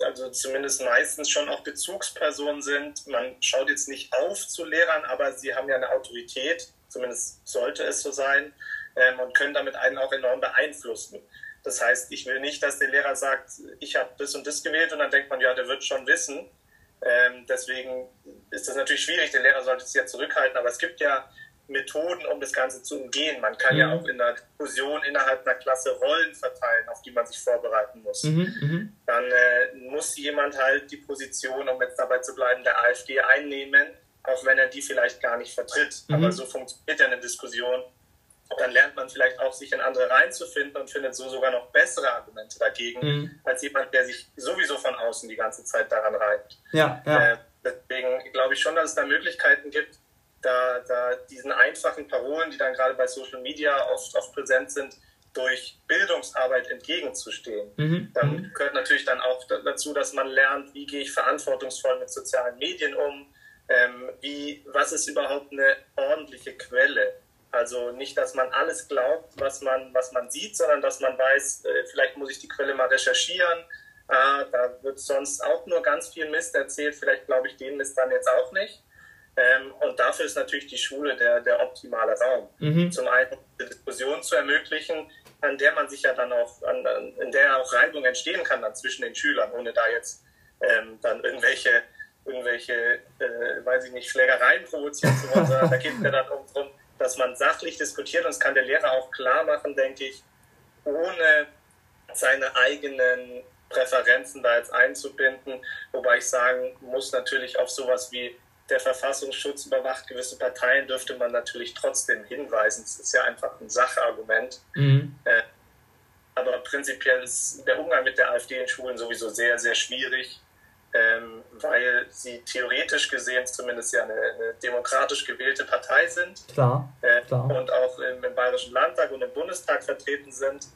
also zumindest meistens schon auch Bezugspersonen sind. Man schaut jetzt nicht auf zu Lehrern, aber sie haben ja eine Autorität, zumindest sollte es so sein, ähm, und können damit einen auch enorm beeinflussen. Das heißt, ich will nicht, dass der Lehrer sagt, ich habe das und das gewählt und dann denkt man, ja, der wird schon wissen. Ähm, deswegen ist das natürlich schwierig. Der Lehrer sollte sich ja zurückhalten, aber es gibt ja Methoden, um das Ganze zu umgehen. Man kann mhm. ja auch in der Diskussion innerhalb einer Klasse Rollen verteilen, auf die man sich vorbereiten muss. Mhm, mhm. Dann äh, muss jemand halt die Position, um jetzt dabei zu bleiben, der AfD einnehmen, auch wenn er die vielleicht gar nicht vertritt. Mhm. Aber so funktioniert ja eine Diskussion. Dann lernt man vielleicht auch, sich in andere reinzufinden und findet so sogar noch bessere Argumente dagegen, mhm. als jemand, der sich sowieso von außen die ganze Zeit daran reibt. Ja, ja. Äh, deswegen glaube ich schon, dass es da Möglichkeiten gibt, da, da diesen einfachen Parolen, die dann gerade bei Social Media oft, oft präsent sind, durch Bildungsarbeit entgegenzustehen. Mhm. Dann mhm. gehört natürlich dann auch dazu, dass man lernt, wie gehe ich verantwortungsvoll mit sozialen Medien um, ähm, wie, was ist überhaupt eine ordentliche Quelle. Also nicht, dass man alles glaubt, was man, was man sieht, sondern dass man weiß, äh, vielleicht muss ich die Quelle mal recherchieren. Ah, da wird sonst auch nur ganz viel Mist erzählt, vielleicht glaube ich den Mist dann jetzt auch nicht. Ähm, und dafür ist natürlich die Schule der, der optimale Raum. Mhm. Zum einen eine Diskussion zu ermöglichen, an der man sich ja dann auch, an, in der auch Reibung entstehen kann dann zwischen den Schülern, ohne da jetzt ähm, dann irgendwelche, irgendwelche, äh, weiß ich nicht, Schlägereien provozieren zu wollen, sondern da geht es ja dann darum, dass man sachlich diskutiert und das kann der Lehrer auch klar machen, denke ich, ohne seine eigenen Präferenzen da jetzt einzubinden, wobei ich sagen muss, natürlich auf sowas wie der Verfassungsschutz überwacht gewisse Parteien, dürfte man natürlich trotzdem hinweisen. Es ist ja einfach ein Sachargument. Mhm. Äh, aber prinzipiell ist der Umgang mit der AfD in Schulen sowieso sehr, sehr schwierig, ähm, weil sie theoretisch gesehen zumindest ja eine, eine demokratisch gewählte Partei sind. Klar, äh, klar. Und auch im, im, Bayerischen Landtag und im Bundestag vertreten sind.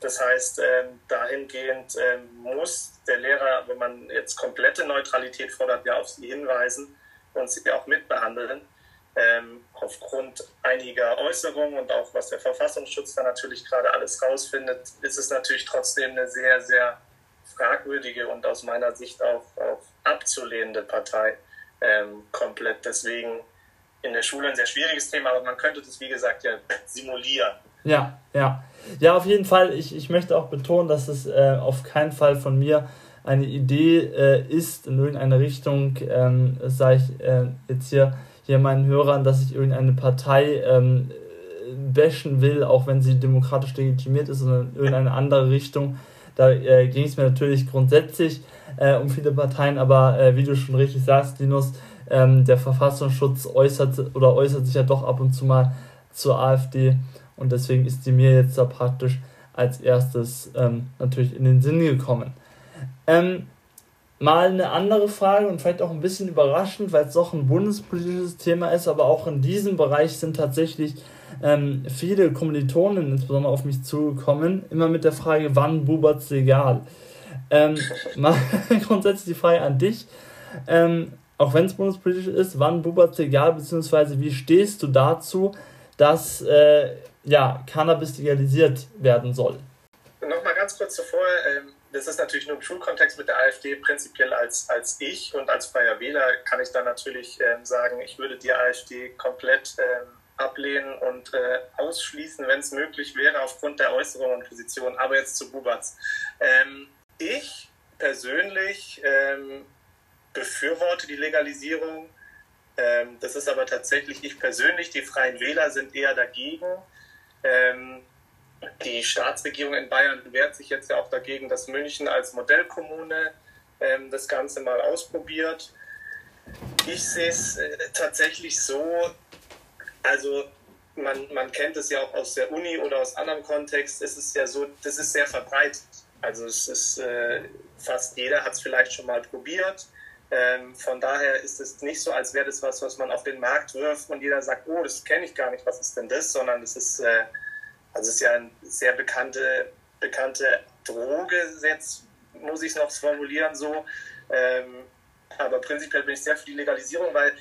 Das heißt, ähm, dahingehend ähm, muss der Lehrer, wenn man jetzt komplette Neutralität fordert, ja auf sie hinweisen und sie auch mitbehandeln. Ähm, aufgrund einiger Äußerungen und auch was der Verfassungsschutz da natürlich gerade alles rausfindet, ist es natürlich trotzdem eine sehr, sehr fragwürdige und aus meiner Sicht auch, auch abzulehnende Partei ähm, komplett. Deswegen in der Schule ein sehr schwieriges Thema, aber man könnte das, wie gesagt, ja simulieren. Ja, ja. Ja, auf jeden Fall. Ich, ich möchte auch betonen, dass es äh, auf keinen Fall von mir eine Idee äh, ist in irgendeine Richtung, ähm, sage ich äh, jetzt hier, hier meinen Hörern, dass ich irgendeine Partei ähm, bashen will, auch wenn sie demokratisch legitimiert ist, sondern in irgendeine andere Richtung. Da äh, ging es mir natürlich grundsätzlich äh, um viele Parteien, aber äh, wie du schon richtig sagst, Linus, ähm, der Verfassungsschutz äußert oder äußert sich ja doch ab und zu mal zur AfD und deswegen ist die mir jetzt da praktisch als erstes ähm, natürlich in den Sinn gekommen. Ähm, mal eine andere Frage und vielleicht auch ein bisschen überraschend, weil es doch ein bundespolitisches Thema ist, aber auch in diesem Bereich sind tatsächlich ähm, viele Kommilitonen insbesondere auf mich zugekommen, immer mit der Frage, wann bubert's legal? Ähm, mal grundsätzlich die Frage an dich, ähm, auch wenn es bundespolitisch ist, wann bubert's legal, beziehungsweise wie stehst du dazu, dass äh, ja, Cannabis legalisiert werden soll? Nochmal ganz kurz zuvor, ähm das ist natürlich nur im Schulkontext mit der AfD prinzipiell als, als ich und als freier Wähler kann ich da natürlich ähm, sagen, ich würde die AfD komplett ähm, ablehnen und äh, ausschließen, wenn es möglich wäre, aufgrund der Äußerungen und Positionen. Aber jetzt zu Bubatz. Ähm, ich persönlich ähm, befürworte die Legalisierung. Ähm, das ist aber tatsächlich ich persönlich. Die Freien Wähler sind eher dagegen. Die Staatsregierung in Bayern wehrt sich jetzt ja auch dagegen, dass München als Modellkommune ähm, das Ganze mal ausprobiert. Ich sehe es äh, tatsächlich so, also man, man kennt es ja auch aus der Uni oder aus anderem Kontext, es ist ja so, das ist sehr verbreitet. Also es ist äh, fast jeder hat es vielleicht schon mal probiert. Ähm, von daher ist es nicht so, als wäre das was, was man auf den Markt wirft und jeder sagt, oh, das kenne ich gar nicht, was ist denn das, sondern es ist äh, also es ist ja eine sehr bekannte, bekannte Droge, jetzt muss ich es noch formulieren so. Ähm, aber prinzipiell bin ich sehr für die Legalisierung, weil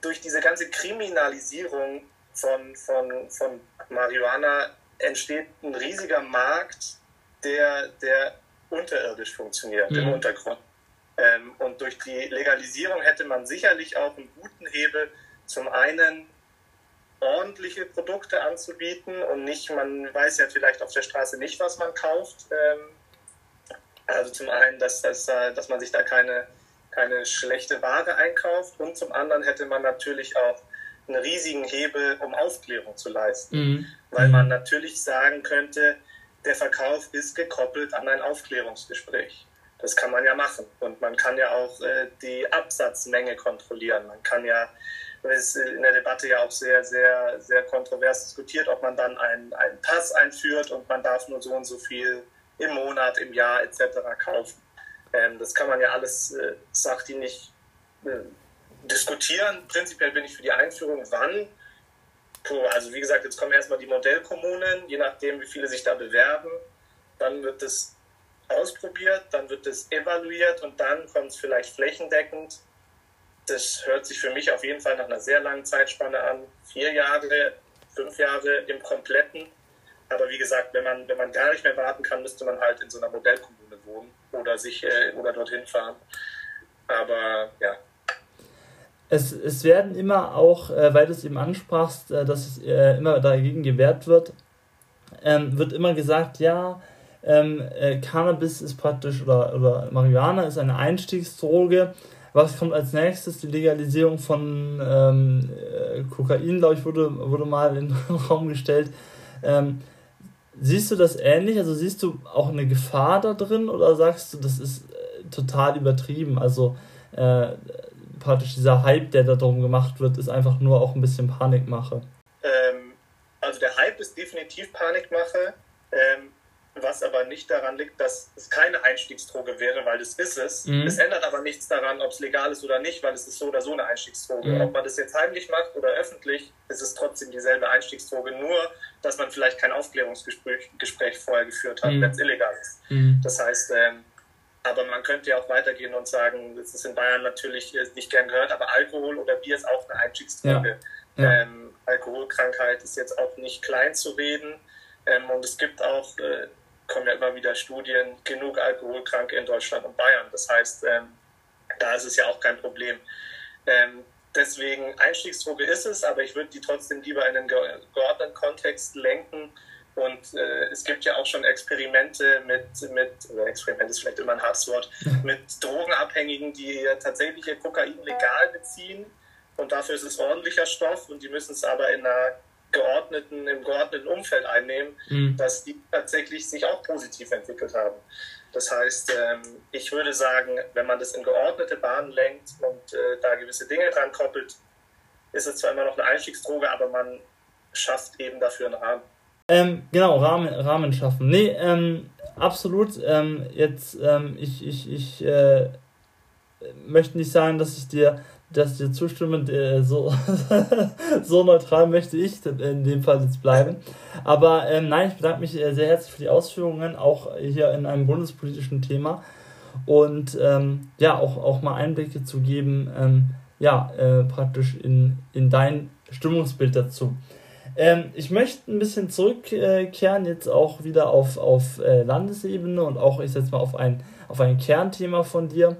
durch diese ganze Kriminalisierung von, von, von Marihuana entsteht ein riesiger Markt, der, der unterirdisch funktioniert mhm. im Untergrund. Ähm, und durch die Legalisierung hätte man sicherlich auch einen guten Hebel, zum einen ordentliche Produkte anzubieten und nicht, man weiß ja vielleicht auf der Straße nicht, was man kauft. Ähm, also zum einen, dass, dass, dass man sich da keine, keine schlechte Ware einkauft und zum anderen hätte man natürlich auch einen riesigen Hebel, um Aufklärung zu leisten. Mhm. Weil man natürlich sagen könnte, der Verkauf ist gekoppelt an ein Aufklärungsgespräch. Das kann man ja machen. Und man kann ja auch äh, die Absatzmenge kontrollieren. Man kann ja, es ist in der Debatte ja auch sehr, sehr, sehr kontrovers diskutiert, ob man dann einen, einen Pass einführt und man darf nur so und so viel im Monat, im Jahr etc. kaufen. Ähm, das kann man ja alles, äh, sagt die nicht, äh, diskutieren. Prinzipiell bin ich für die Einführung. Wann? Puh, also wie gesagt, jetzt kommen erstmal die Modellkommunen, je nachdem, wie viele sich da bewerben. Dann wird es ausprobiert, dann wird es evaluiert und dann kommt es vielleicht flächendeckend. Das hört sich für mich auf jeden Fall nach einer sehr langen Zeitspanne an. Vier Jahre, fünf Jahre im Kompletten. Aber wie gesagt, wenn man, wenn man gar nicht mehr warten kann, müsste man halt in so einer Modellkommune wohnen oder sich äh, oder dorthin fahren. Aber ja. Es, es werden immer auch, äh, weil du es eben ansprachst, äh, dass es äh, immer dagegen gewehrt wird, ähm, wird immer gesagt, ja, ähm, äh, Cannabis ist praktisch oder, oder Marihuana ist eine Einstiegsdroge. Was kommt als nächstes? Die Legalisierung von ähm, äh, Kokain, glaube ich, wurde, wurde mal in den Raum gestellt. Ähm, siehst du das ähnlich? Also siehst du auch eine Gefahr da drin oder sagst du, das ist äh, total übertrieben? Also äh, praktisch dieser Hype, der da drum gemacht wird, ist einfach nur auch ein bisschen Panikmache. Ähm, also der Hype ist definitiv Panikmache. Ähm, was aber nicht daran liegt, dass es keine Einstiegsdroge wäre, weil das ist es. Mhm. Es ändert aber nichts daran, ob es legal ist oder nicht, weil es ist so oder so eine Einstiegsdroge. Mhm. Ob man das jetzt heimlich macht oder öffentlich, ist es trotzdem dieselbe Einstiegsdroge, nur dass man vielleicht kein Aufklärungsgespräch Gespräch vorher geführt hat, mhm. wenn es illegal ist. Mhm. Das heißt, ähm, aber man könnte ja auch weitergehen und sagen, das ist in Bayern natürlich äh, nicht gern gehört, aber Alkohol oder Bier ist auch eine Einstiegsdroge. Ja. Ja. Ähm, Alkoholkrankheit ist jetzt auch nicht klein zu reden. Ähm, und es gibt auch äh, kommen ja immer wieder Studien, genug Alkoholkranke in Deutschland und Bayern. Das heißt, ähm, da ist es ja auch kein Problem. Ähm, deswegen Einstiegsdroge ist es, aber ich würde die trotzdem lieber in einen geordneten Kontext lenken. Und äh, es gibt ja auch schon Experimente mit, mit oder Experiment ist vielleicht immer ein hartes Wort, mit Drogenabhängigen, die tatsächlich ihr Kokain legal beziehen. Und dafür ist es ordentlicher Stoff und die müssen es aber in einer geordneten, im geordneten Umfeld einnehmen, mhm. dass die tatsächlich sich auch positiv entwickelt haben. Das heißt, ähm, ich würde sagen, wenn man das in geordnete Bahnen lenkt und äh, da gewisse Dinge dran koppelt, ist es zwar immer noch eine Einstiegsdroge, aber man schafft eben dafür einen Rahmen. Ähm, genau, Rahmen, Rahmen schaffen. Nee, ähm, absolut. Ähm, jetzt, ähm, ich, ich, ich äh, möchte nicht sagen, dass ich dir dass dir zustimme, äh, so, so neutral möchte ich in dem Fall jetzt bleiben. Aber ähm, nein, ich bedanke mich äh, sehr herzlich für die Ausführungen, auch hier in einem bundespolitischen Thema. Und ähm, ja, auch, auch mal Einblicke zu geben, ähm, ja, äh, praktisch in, in dein Stimmungsbild dazu. Ähm, ich möchte ein bisschen zurückkehren, jetzt auch wieder auf, auf äh, Landesebene und auch, ich setze mal auf ein, auf ein Kernthema von dir.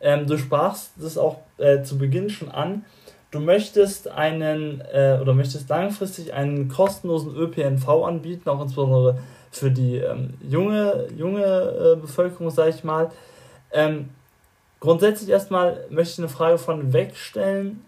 Ähm, du sprachst das auch äh, zu Beginn schon an. Du möchtest einen äh, oder möchtest langfristig einen kostenlosen ÖPNV anbieten, auch insbesondere für die ähm, junge, junge äh, Bevölkerung, sage ich mal. Ähm, grundsätzlich erstmal möchte ich eine Frage von wegstellen.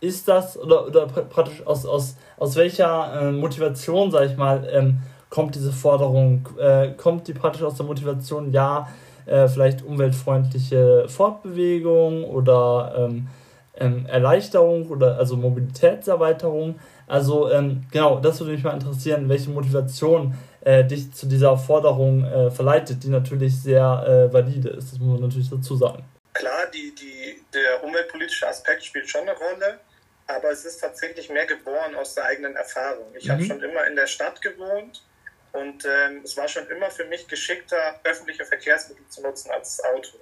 Ist das oder, oder praktisch aus, aus, aus welcher äh, Motivation, sage ich mal, ähm, kommt diese Forderung? Äh, kommt die praktisch aus der Motivation, ja, äh, vielleicht umweltfreundliche Fortbewegung oder ähm, ähm, Erleichterung oder also Mobilitätserweiterung. Also ähm, genau, das würde mich mal interessieren, welche Motivation äh, dich zu dieser Forderung äh, verleitet, die natürlich sehr äh, valide ist, das muss man natürlich dazu sagen. Klar, die, die, der umweltpolitische Aspekt spielt schon eine Rolle, aber es ist tatsächlich mehr geboren aus der eigenen Erfahrung. Ich mhm. habe schon immer in der Stadt gewohnt und ähm, es war schon immer für mich geschickter, öffentliche Verkehrsmittel zu nutzen als das Auto.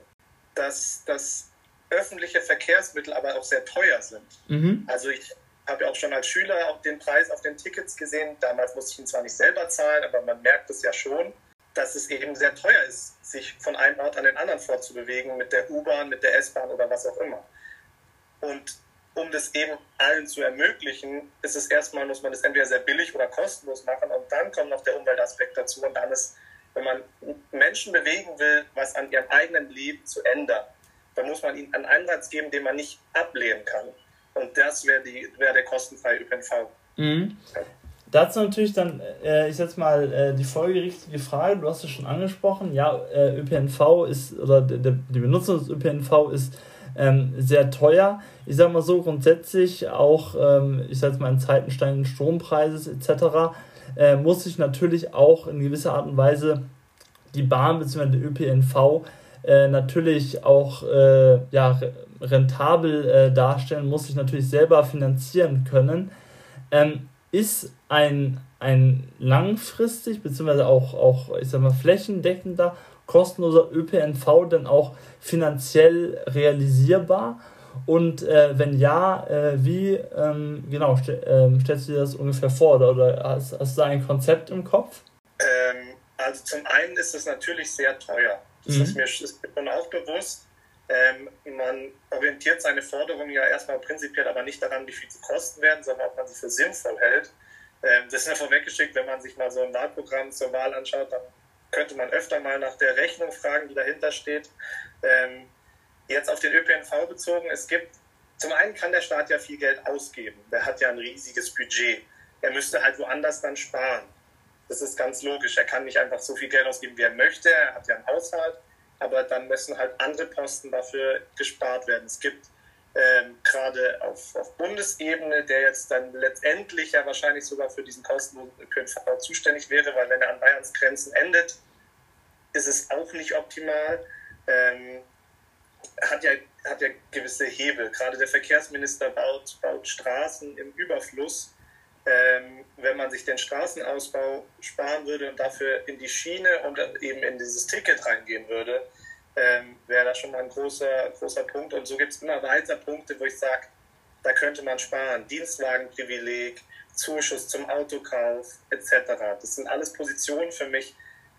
Dass, dass öffentliche Verkehrsmittel aber auch sehr teuer sind. Mhm. Also ich habe ja auch schon als Schüler auch den Preis auf den Tickets gesehen. Damals musste ich ihn zwar nicht selber zahlen, aber man merkt es ja schon, dass es eben sehr teuer ist, sich von einem Ort an den anderen fortzubewegen, mit der U-Bahn, mit der S-Bahn oder was auch immer. Und um das eben allen zu ermöglichen, ist es erstmal, muss man das entweder sehr billig oder kostenlos machen und dann kommt noch der Umweltaspekt dazu und dann ist, wenn man Menschen bewegen will, was an ihrem eigenen Leben zu ändern, dann muss man ihnen einen Ansatz geben, den man nicht ablehnen kann. Und das wäre wär der kostenfreie ÖPNV. Mhm. dazu natürlich dann, äh, ich setze mal äh, die folgerichtige Frage, du hast es schon angesprochen, ja, äh, ÖPNV ist, oder der, die Benutzung des ÖPNV ist ähm, sehr teuer. Ich sage mal so, grundsätzlich auch, ähm, ich sage mal in Zeiten steigenden Strompreises etc., äh, muss sich natürlich auch in gewisser Art und Weise die Bahn bzw. der ÖPNV äh, natürlich auch äh, ja, rentabel äh, darstellen, muss sich natürlich selber finanzieren können. Ähm, ist ein, ein langfristig bzw. auch, auch ich sag mal, flächendeckender, kostenloser ÖPNV denn auch finanziell realisierbar? Und äh, wenn ja, äh, wie ähm, genau st äh, stellst du dir das ungefähr vor oder, oder hast, hast, du da ein Konzept im Kopf? Ähm, also zum einen ist es natürlich sehr teuer. Das mhm. ist, mir, ist mir schon auch bewusst. Ähm, man orientiert seine Forderungen ja erstmal prinzipiell aber nicht daran, wie viel sie kosten werden, sondern ob man sie für sinnvoll hält. Ähm, das ist ja vorweggeschickt, wenn man sich mal so ein Wahlprogramm zur Wahl anschaut, dann könnte man öfter mal nach der Rechnung fragen, die dahinter steht. Ähm, jetzt auf den ÖPNV bezogen, es gibt, zum einen kann der Staat ja viel Geld ausgeben. Der hat ja ein riesiges Budget. Er müsste halt woanders dann sparen. Das ist ganz logisch. Er kann nicht einfach so viel Geld ausgeben, wie er möchte. Er hat ja einen Haushalt aber dann müssen halt andere Posten dafür gespart werden. Es gibt ähm, gerade auf, auf, Bundesebene, der jetzt dann letztendlich ja wahrscheinlich sogar für diesen kostenlosen ÖPNV zuständig wäre, weil wenn er an Bayerns Grenzen endet, ist es auch nicht optimal. Ähm, hat ja, hat ja gewisse Hebel. Gerade der Verkehrsminister baut, baut Straßen im Überfluss ähm, wenn man sich den Straßenausbau sparen würde und dafür in die Schiene und eben in dieses Ticket reingehen würde, ähm, wäre das schon mal ein großer, großer Punkt. Und so gibt es immer weiter Punkte, wo ich sage, da könnte man sparen. Dienstwagenprivileg, Zuschuss zum Autokauf etc. Das sind alles Positionen für mich.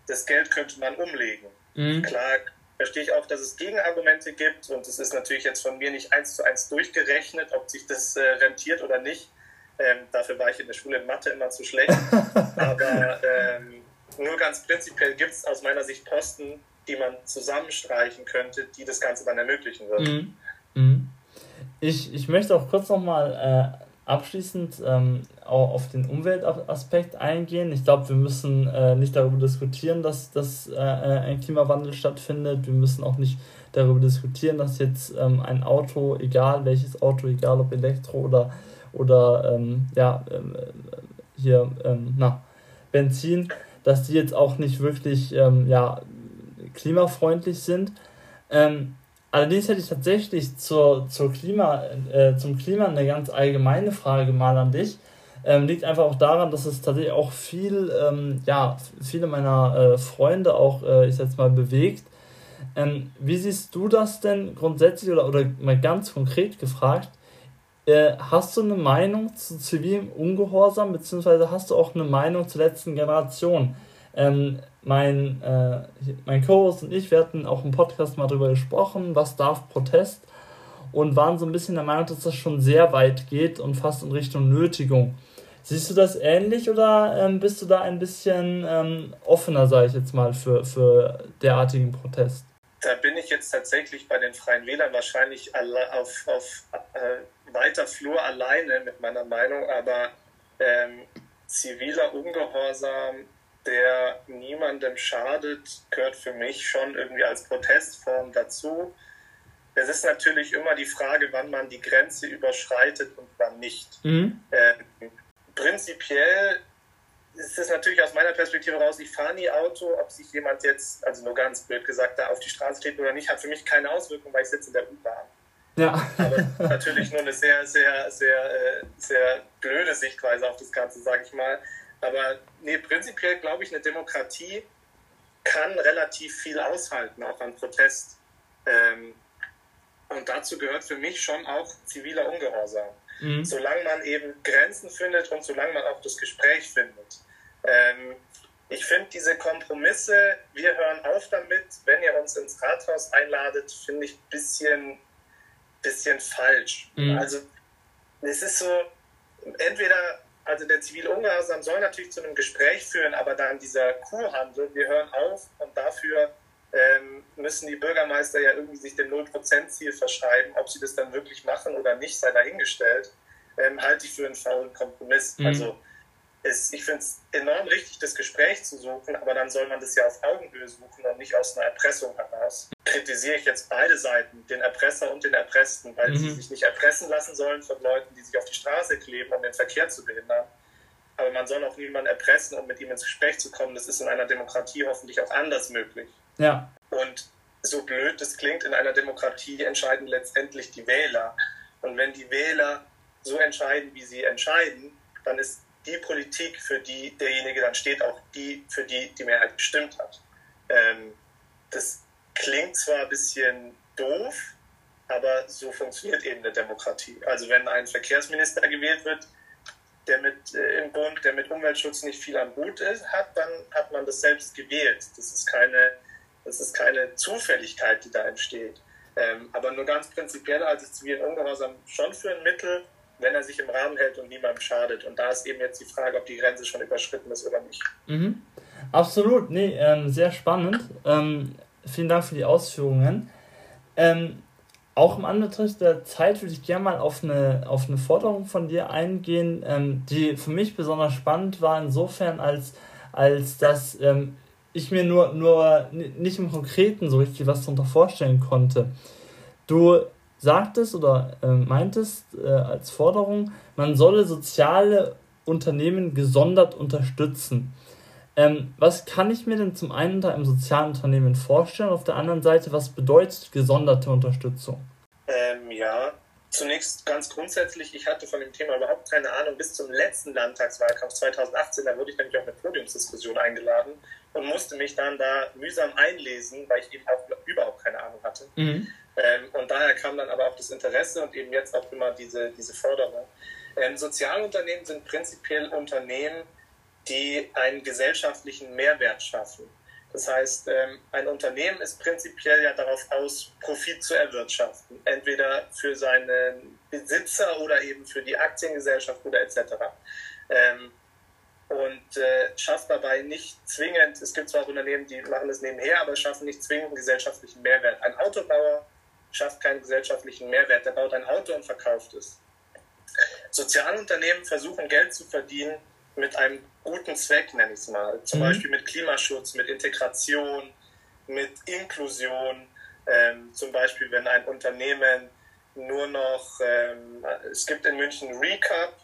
Das Geld könnte man umlegen. Mhm. Klar verstehe ich auch, dass es Gegenargumente gibt und es ist natürlich jetzt von mir nicht eins zu eins durchgerechnet, ob sich das äh, rentiert oder nicht. Ähm, dafür war ich in der Schule in Mathe immer zu schlecht. Aber ähm, nur ganz prinzipiell gibt es aus meiner Sicht Posten, die man zusammenstreichen könnte, die das Ganze dann ermöglichen würden. Mhm. Mhm. Ich, ich möchte auch kurz nochmal äh, abschließend ähm, auch auf den Umweltaspekt eingehen. Ich glaube, wir müssen äh, nicht darüber diskutieren, dass, dass äh, ein Klimawandel stattfindet. Wir müssen auch nicht darüber diskutieren, dass jetzt ähm, ein Auto, egal welches Auto, egal ob Elektro oder oder ähm, ja, ähm, hier, ähm, na, Benzin, dass die jetzt auch nicht wirklich ähm, ja, klimafreundlich sind. Ähm, allerdings hätte ich tatsächlich zur, zur Klima, äh, zum Klima eine ganz allgemeine Frage mal an dich. Ähm, liegt einfach auch daran, dass es tatsächlich auch viel, ähm, ja, viele meiner äh, Freunde auch, äh, ich sag jetzt mal, bewegt. Ähm, wie siehst du das denn grundsätzlich oder, oder mal ganz konkret gefragt? Äh, hast du eine Meinung zu zivilem Ungehorsam, beziehungsweise hast du auch eine Meinung zur letzten Generation? Mein äh, mein Co-Host und ich, wir hatten auch im Podcast mal darüber gesprochen, was darf Protest und waren so ein bisschen der Meinung, dass das schon sehr weit geht und fast in Richtung Nötigung. Siehst du das ähnlich oder ähm, bist du da ein bisschen ähm, offener, sage ich jetzt mal, für, für derartigen Protest? Da bin ich jetzt tatsächlich bei den Freien Wählern wahrscheinlich auf, auf äh, weiter Flur alleine mit meiner Meinung, aber ähm, ziviler Ungehorsam, der niemandem schadet, gehört für mich schon irgendwie als Protestform dazu. Es ist natürlich immer die Frage, wann man die Grenze überschreitet und wann nicht. Mhm. Ähm, prinzipiell ist es natürlich aus meiner Perspektive raus, ich fahre nie Auto, ob sich jemand jetzt, also nur ganz blöd gesagt, da auf die Straße steht oder nicht, hat für mich keine Auswirkung, weil ich sitze in der U-Bahn. Ja. Aber natürlich nur eine sehr, sehr, sehr, äh, sehr blöde Sichtweise auf das Ganze, sage ich mal. Aber nee, prinzipiell glaube ich, eine Demokratie kann relativ viel aushalten, auch an Protest. Ähm, und dazu gehört für mich schon auch ziviler Ungehorsam. Mhm. Solange man eben Grenzen findet und solange man auch das Gespräch findet. Ähm, ich finde diese Kompromisse, wir hören auf damit, wenn ihr uns ins Rathaus einladet, finde ich ein bisschen bisschen falsch. Mhm. Also es ist so, entweder, also der zivile Ungehorsam soll natürlich zu einem Gespräch führen, aber dann dieser Kurhandel, wir hören auf und dafür ähm, müssen die Bürgermeister ja irgendwie sich dem 0%-Ziel verschreiben. Ob sie das dann wirklich machen oder nicht, sei dahingestellt, ähm, halte ich für einen faulen Kompromiss. Mhm. Also ist, ich finde es enorm richtig, das Gespräch zu suchen, aber dann soll man das ja auf Augenhöhe suchen und nicht aus einer Erpressung heraus. Kritisiere ich jetzt beide Seiten, den Erpresser und den Erpressten, weil mhm. sie sich nicht erpressen lassen sollen von Leuten, die sich auf die Straße kleben, um den Verkehr zu behindern. Aber man soll auch niemanden erpressen, um mit ihm ins Gespräch zu kommen. Das ist in einer Demokratie hoffentlich auch anders möglich. Ja. Und so blöd das klingt, in einer Demokratie entscheiden letztendlich die Wähler. Und wenn die Wähler so entscheiden, wie sie entscheiden, dann ist die Politik, für die derjenige dann steht, auch die, für die die Mehrheit gestimmt hat. Ähm, das klingt zwar ein bisschen doof, aber so funktioniert eben eine Demokratie. Also wenn ein Verkehrsminister gewählt wird, der mit äh, im Bund, der mit Umweltschutz nicht viel am Hut ist, hat, dann hat man das selbst gewählt. Das ist keine, das ist keine Zufälligkeit, die da entsteht. Ähm, aber nur ganz prinzipiell halte ich zivilen Ungehorsam schon für ein Mittel, wenn er sich im Rahmen hält und niemandem schadet. Und da ist eben jetzt die Frage, ob die Grenze schon überschritten ist oder nicht. Mhm. Absolut, nee, ähm, sehr spannend. Ähm, vielen Dank für die Ausführungen. Ähm, auch im Anbetracht der Zeit würde ich gerne mal auf eine, auf eine Forderung von dir eingehen, ähm, die für mich besonders spannend war, insofern, als, als dass ähm, ich mir nur, nur nicht im Konkreten so richtig was darunter vorstellen konnte. Du sagtest oder äh, meintest äh, als Forderung, man solle soziale Unternehmen gesondert unterstützen. Ähm, was kann ich mir denn zum einen unter einem sozialen Unternehmen vorstellen? Auf der anderen Seite, was bedeutet gesonderte Unterstützung? Ähm, ja, zunächst ganz grundsätzlich, ich hatte von dem Thema überhaupt keine Ahnung bis zum letzten Landtagswahlkampf 2018. Da wurde ich nämlich auf eine Podiumsdiskussion eingeladen und musste mich dann da mühsam einlesen, weil ich eben auch überhaupt keine Ahnung hatte. Mhm. Ähm, und daher kam dann aber auch das Interesse und eben jetzt auch immer diese, diese Förderung. Ähm, Sozialunternehmen sind prinzipiell Unternehmen, die einen gesellschaftlichen Mehrwert schaffen. Das heißt, ähm, ein Unternehmen ist prinzipiell ja darauf aus, Profit zu erwirtschaften, entweder für seinen Besitzer oder eben für die Aktiengesellschaft oder etc. Ähm, und äh, schafft dabei nicht zwingend, es gibt zwar Unternehmen, die machen das nebenher, aber schaffen nicht zwingend einen gesellschaftlichen Mehrwert. Ein Autobauer schafft keinen gesellschaftlichen Mehrwert. Der baut ein Auto und verkauft es. Sozialunternehmen versuchen Geld zu verdienen mit einem guten Zweck, nenne ich es mal. Zum mhm. Beispiel mit Klimaschutz, mit Integration, mit Inklusion. Ähm, zum Beispiel, wenn ein Unternehmen nur noch, ähm, es gibt in München Recap,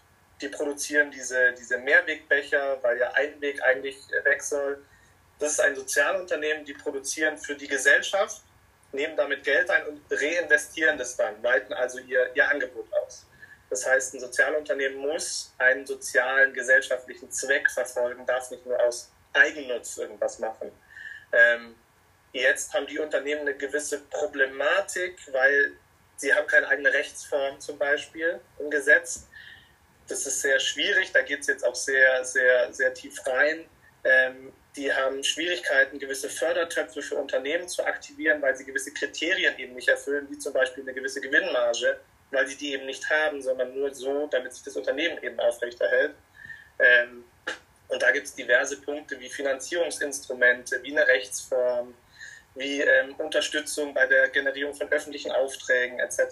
die produzieren diese, diese Mehrwegbecher, weil ja ein Weg eigentlich weg soll. Das ist ein Sozialunternehmen, die produzieren für die Gesellschaft nehmen damit Geld ein und reinvestieren das dann, weiten also ihr, ihr Angebot aus. Das heißt, ein Sozialunternehmen muss einen sozialen, gesellschaftlichen Zweck verfolgen, darf nicht nur aus Eigennutz irgendwas machen. Ähm, jetzt haben die Unternehmen eine gewisse Problematik, weil sie haben keine eigene Rechtsform zum Beispiel im Gesetz. Das ist sehr schwierig, da geht es jetzt auch sehr, sehr, sehr tief rein. Ähm, die haben Schwierigkeiten, gewisse Fördertöpfe für Unternehmen zu aktivieren, weil sie gewisse Kriterien eben nicht erfüllen, wie zum Beispiel eine gewisse Gewinnmarge, weil sie die eben nicht haben, sondern nur so, damit sich das Unternehmen eben aufrechterhält. Ähm, und da gibt es diverse Punkte wie Finanzierungsinstrumente, wie eine Rechtsform, wie ähm, Unterstützung bei der Generierung von öffentlichen Aufträgen etc.,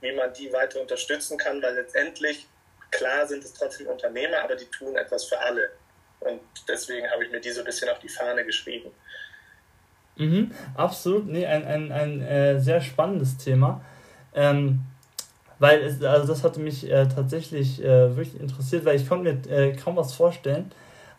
wie man die weiter unterstützen kann, weil letztendlich, klar sind es trotzdem Unternehmer, aber die tun etwas für alle. Und deswegen habe ich mir die so ein bisschen auf die Fahne geschrieben. Mhm, absolut, nee, ein, ein, ein äh, sehr spannendes Thema. Ähm, weil es, also das hatte mich äh, tatsächlich äh, wirklich interessiert, weil ich konnte mir äh, kaum was vorstellen.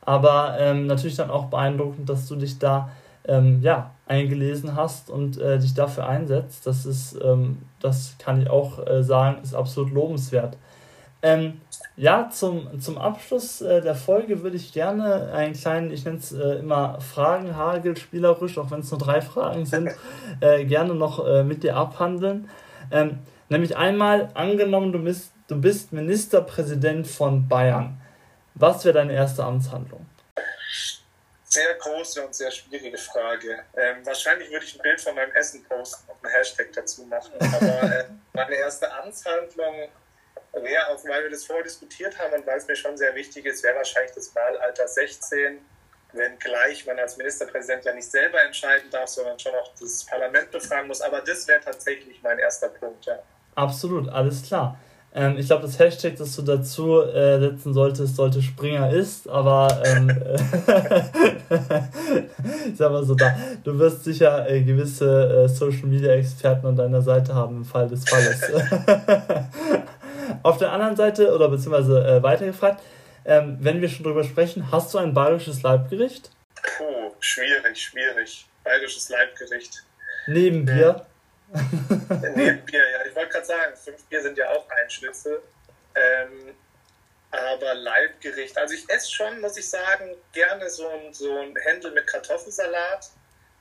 Aber ähm, natürlich dann auch beeindruckend, dass du dich da ähm, ja, eingelesen hast und äh, dich dafür einsetzt. Das ist, ähm, das kann ich auch äh, sagen, ist absolut lobenswert. Ähm, ja, zum, zum Abschluss äh, der Folge würde ich gerne einen kleinen, ich nenne es immer Fragenhagel spielerisch, auch wenn es nur drei Fragen sind, gerne noch mit dir abhandeln. Nämlich einmal, angenommen, du bist, du bist Ministerpräsident von Bayern. Was wäre deine erste Amtshandlung? Sehr große und sehr schwierige Frage. Ähm, wahrscheinlich würde ich ein Bild von meinem Essen posten und einen Hashtag dazu machen. Aber äh, meine erste Amtshandlung wäre, auch weil wir das vorher diskutiert haben und weil es mir schon sehr wichtig ist, wäre wahrscheinlich das Wahlalter 16, wenngleich man als Ministerpräsident ja nicht selber entscheiden darf, sondern schon auch das Parlament befragen muss. Aber das wäre tatsächlich mein erster Punkt, ja. Absolut, alles klar. Ähm, ich glaube, das Hashtag, das du dazu äh, setzen solltest, sollte Springer ist, aber ähm, ich sag mal so, da, du wirst sicher äh, gewisse äh, Social Media Experten an deiner Seite haben im Fall des Falles. Auf der anderen Seite, oder beziehungsweise äh, weitergefragt, ähm, wenn wir schon drüber sprechen, hast du ein bayerisches Leibgericht? Puh, schwierig, schwierig. Bayerisches Leibgericht. Neben Bier? Neben Bier, ja. Ich wollte gerade sagen, fünf Bier sind ja auch ein Schlüssel. Ähm, aber Leibgericht, also ich esse schon, muss ich sagen, gerne so ein, so ein Händel mit Kartoffelsalat.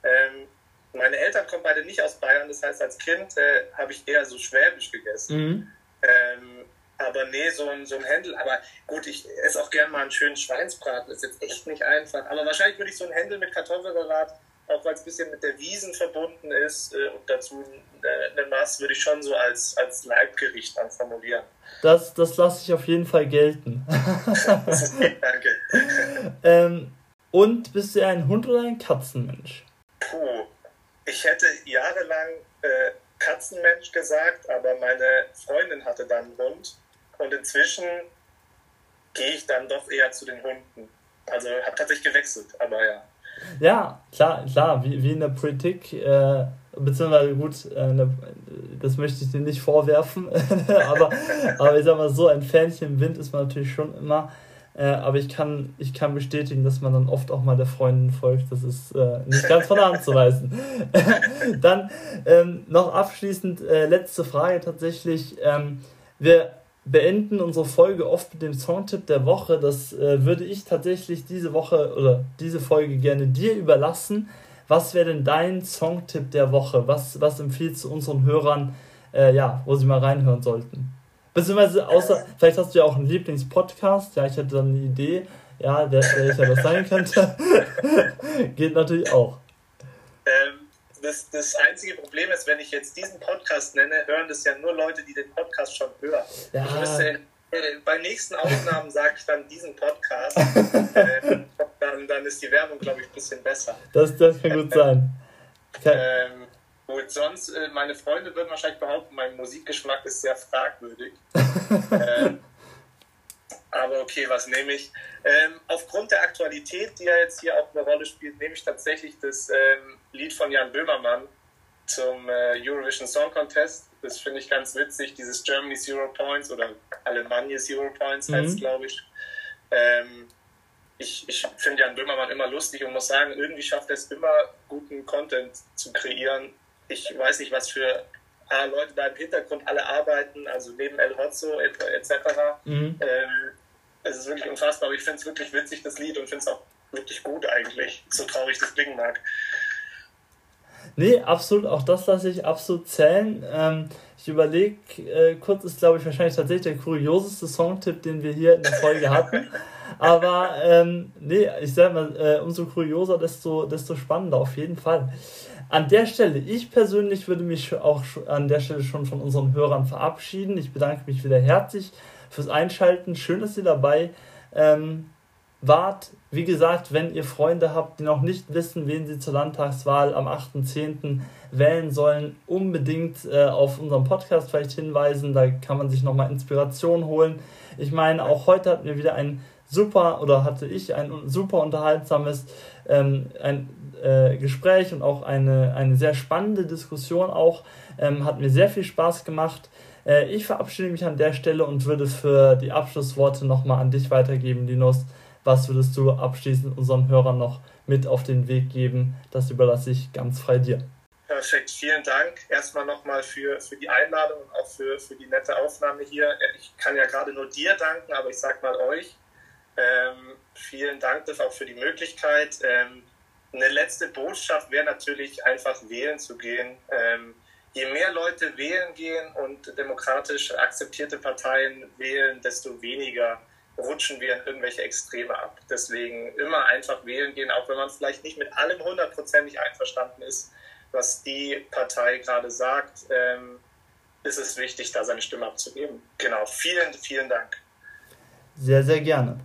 Ähm, meine Eltern kommen beide nicht aus Bayern, das heißt, als Kind äh, habe ich eher so schwäbisch gegessen. Mhm. Ähm, aber nee, so ein, so ein Händel, aber gut, ich esse auch gerne mal einen schönen Schweinsbraten, das ist jetzt echt nicht einfach. Aber wahrscheinlich würde ich so ein Händel mit Kartoffelsalat, auch weil es ein bisschen mit der Wiesen verbunden ist äh, und dazu eine, eine Maß, würde ich schon so als, als Leibgericht dann formulieren. Das, das lasse ich auf jeden Fall gelten. Danke. ähm, und bist du ein Hund oder ein Katzenmensch? Puh, ich hätte jahrelang äh, Katzenmensch gesagt, aber meine Freundin hatte dann einen Hund und inzwischen gehe ich dann doch eher zu den Hunden. Also habe tatsächlich gewechselt, aber ja. Ja, klar, klar, wie, wie in der Politik, äh, beziehungsweise gut, äh, das möchte ich dir nicht vorwerfen, aber, aber ich sag mal so, ein Fähnchen im Wind ist man natürlich schon immer. Äh, aber ich kann, ich kann bestätigen, dass man dann oft auch mal der Freundin folgt. Das ist äh, nicht ganz von der Hand zu weisen. dann ähm, noch abschließend äh, letzte Frage tatsächlich. Ähm, wir beenden unsere Folge oft mit dem Songtipp der Woche. Das äh, würde ich tatsächlich diese Woche oder diese Folge gerne dir überlassen. Was wäre denn dein Songtipp der Woche? Was, was empfiehlst du unseren Hörern, äh, ja, wo sie mal reinhören sollten? Beziehungsweise, außer, vielleicht hast du ja auch einen Lieblingspodcast. Ja, ich hätte dann eine Idee, ja, welcher das sein könnte. Geht natürlich auch. Ähm, das, das einzige Problem ist, wenn ich jetzt diesen Podcast nenne, hören das ja nur Leute, die den Podcast schon hören. Ja. Ich müsste, äh, bei nächsten Aufnahmen sage ich dann diesen Podcast. äh, dann, dann ist die Werbung, glaube ich, ein bisschen besser. Das, das kann gut sein. Ähm, Gut, sonst, äh, meine Freunde würden wahrscheinlich behaupten, mein Musikgeschmack ist sehr fragwürdig. ähm, aber okay, was nehme ich? Ähm, aufgrund der Aktualität, die ja jetzt hier auch eine Rolle spielt, nehme ich tatsächlich das ähm, Lied von Jan Böhmermann zum äh, Eurovision Song Contest. Das finde ich ganz witzig, dieses Germany Zero Points oder Alemannia Zero Points heißt es, mhm. glaube ich. Ähm, ich, ich finde Jan Böhmermann immer lustig und muss sagen, irgendwie schafft er es immer, guten Content zu kreieren, ich weiß nicht, was für ah, Leute da im Hintergrund alle arbeiten, also neben El Hotzo etc. Mhm. Ähm, es ist wirklich unfassbar, aber ich finde es wirklich witzig, das Lied, und finde es auch wirklich gut eigentlich, so traurig das klingen mag. Nee, absolut, auch das lasse ich absolut zählen. Ähm, ich überlege, äh, kurz ist, glaube ich, wahrscheinlich tatsächlich der kurioseste Songtipp, den wir hier in der Folge hatten. Aber ähm, nee, ich sage mal, äh, umso kurioser, desto, desto spannender auf jeden Fall. An der Stelle, ich persönlich würde mich auch an der Stelle schon von unseren Hörern verabschieden. Ich bedanke mich wieder herzlich fürs Einschalten. Schön, dass ihr dabei ähm, wart. Wie gesagt, wenn ihr Freunde habt, die noch nicht wissen, wen sie zur Landtagswahl am 8.10. wählen sollen, unbedingt äh, auf unseren Podcast vielleicht hinweisen. Da kann man sich nochmal Inspiration holen. Ich meine, auch heute hatten wir wieder ein super oder hatte ich ein super unterhaltsames ähm, ein äh, Gespräch und auch eine, eine sehr spannende Diskussion auch. Ähm, hat mir sehr viel Spaß gemacht. Äh, ich verabschiede mich an der Stelle und würde für die Abschlussworte nochmal an dich weitergeben, Linus. Was würdest du abschließend unseren Hörern noch mit auf den Weg geben? Das überlasse ich ganz frei dir. Perfekt, vielen Dank erstmal nochmal für, für die Einladung und auch für, für die nette Aufnahme hier. Ich kann ja gerade nur dir danken, aber ich sag mal euch. Ähm, vielen Dank auch für die Möglichkeit. Ähm, eine letzte Botschaft wäre natürlich einfach wählen zu gehen. Ähm, je mehr Leute wählen gehen und demokratisch akzeptierte Parteien wählen, desto weniger rutschen wir in irgendwelche Extreme ab. Deswegen immer einfach wählen gehen, auch wenn man vielleicht nicht mit allem hundertprozentig einverstanden ist, was die Partei gerade sagt, ähm, ist es wichtig, da seine Stimme abzugeben. Genau, vielen, vielen Dank. Sehr, sehr gerne.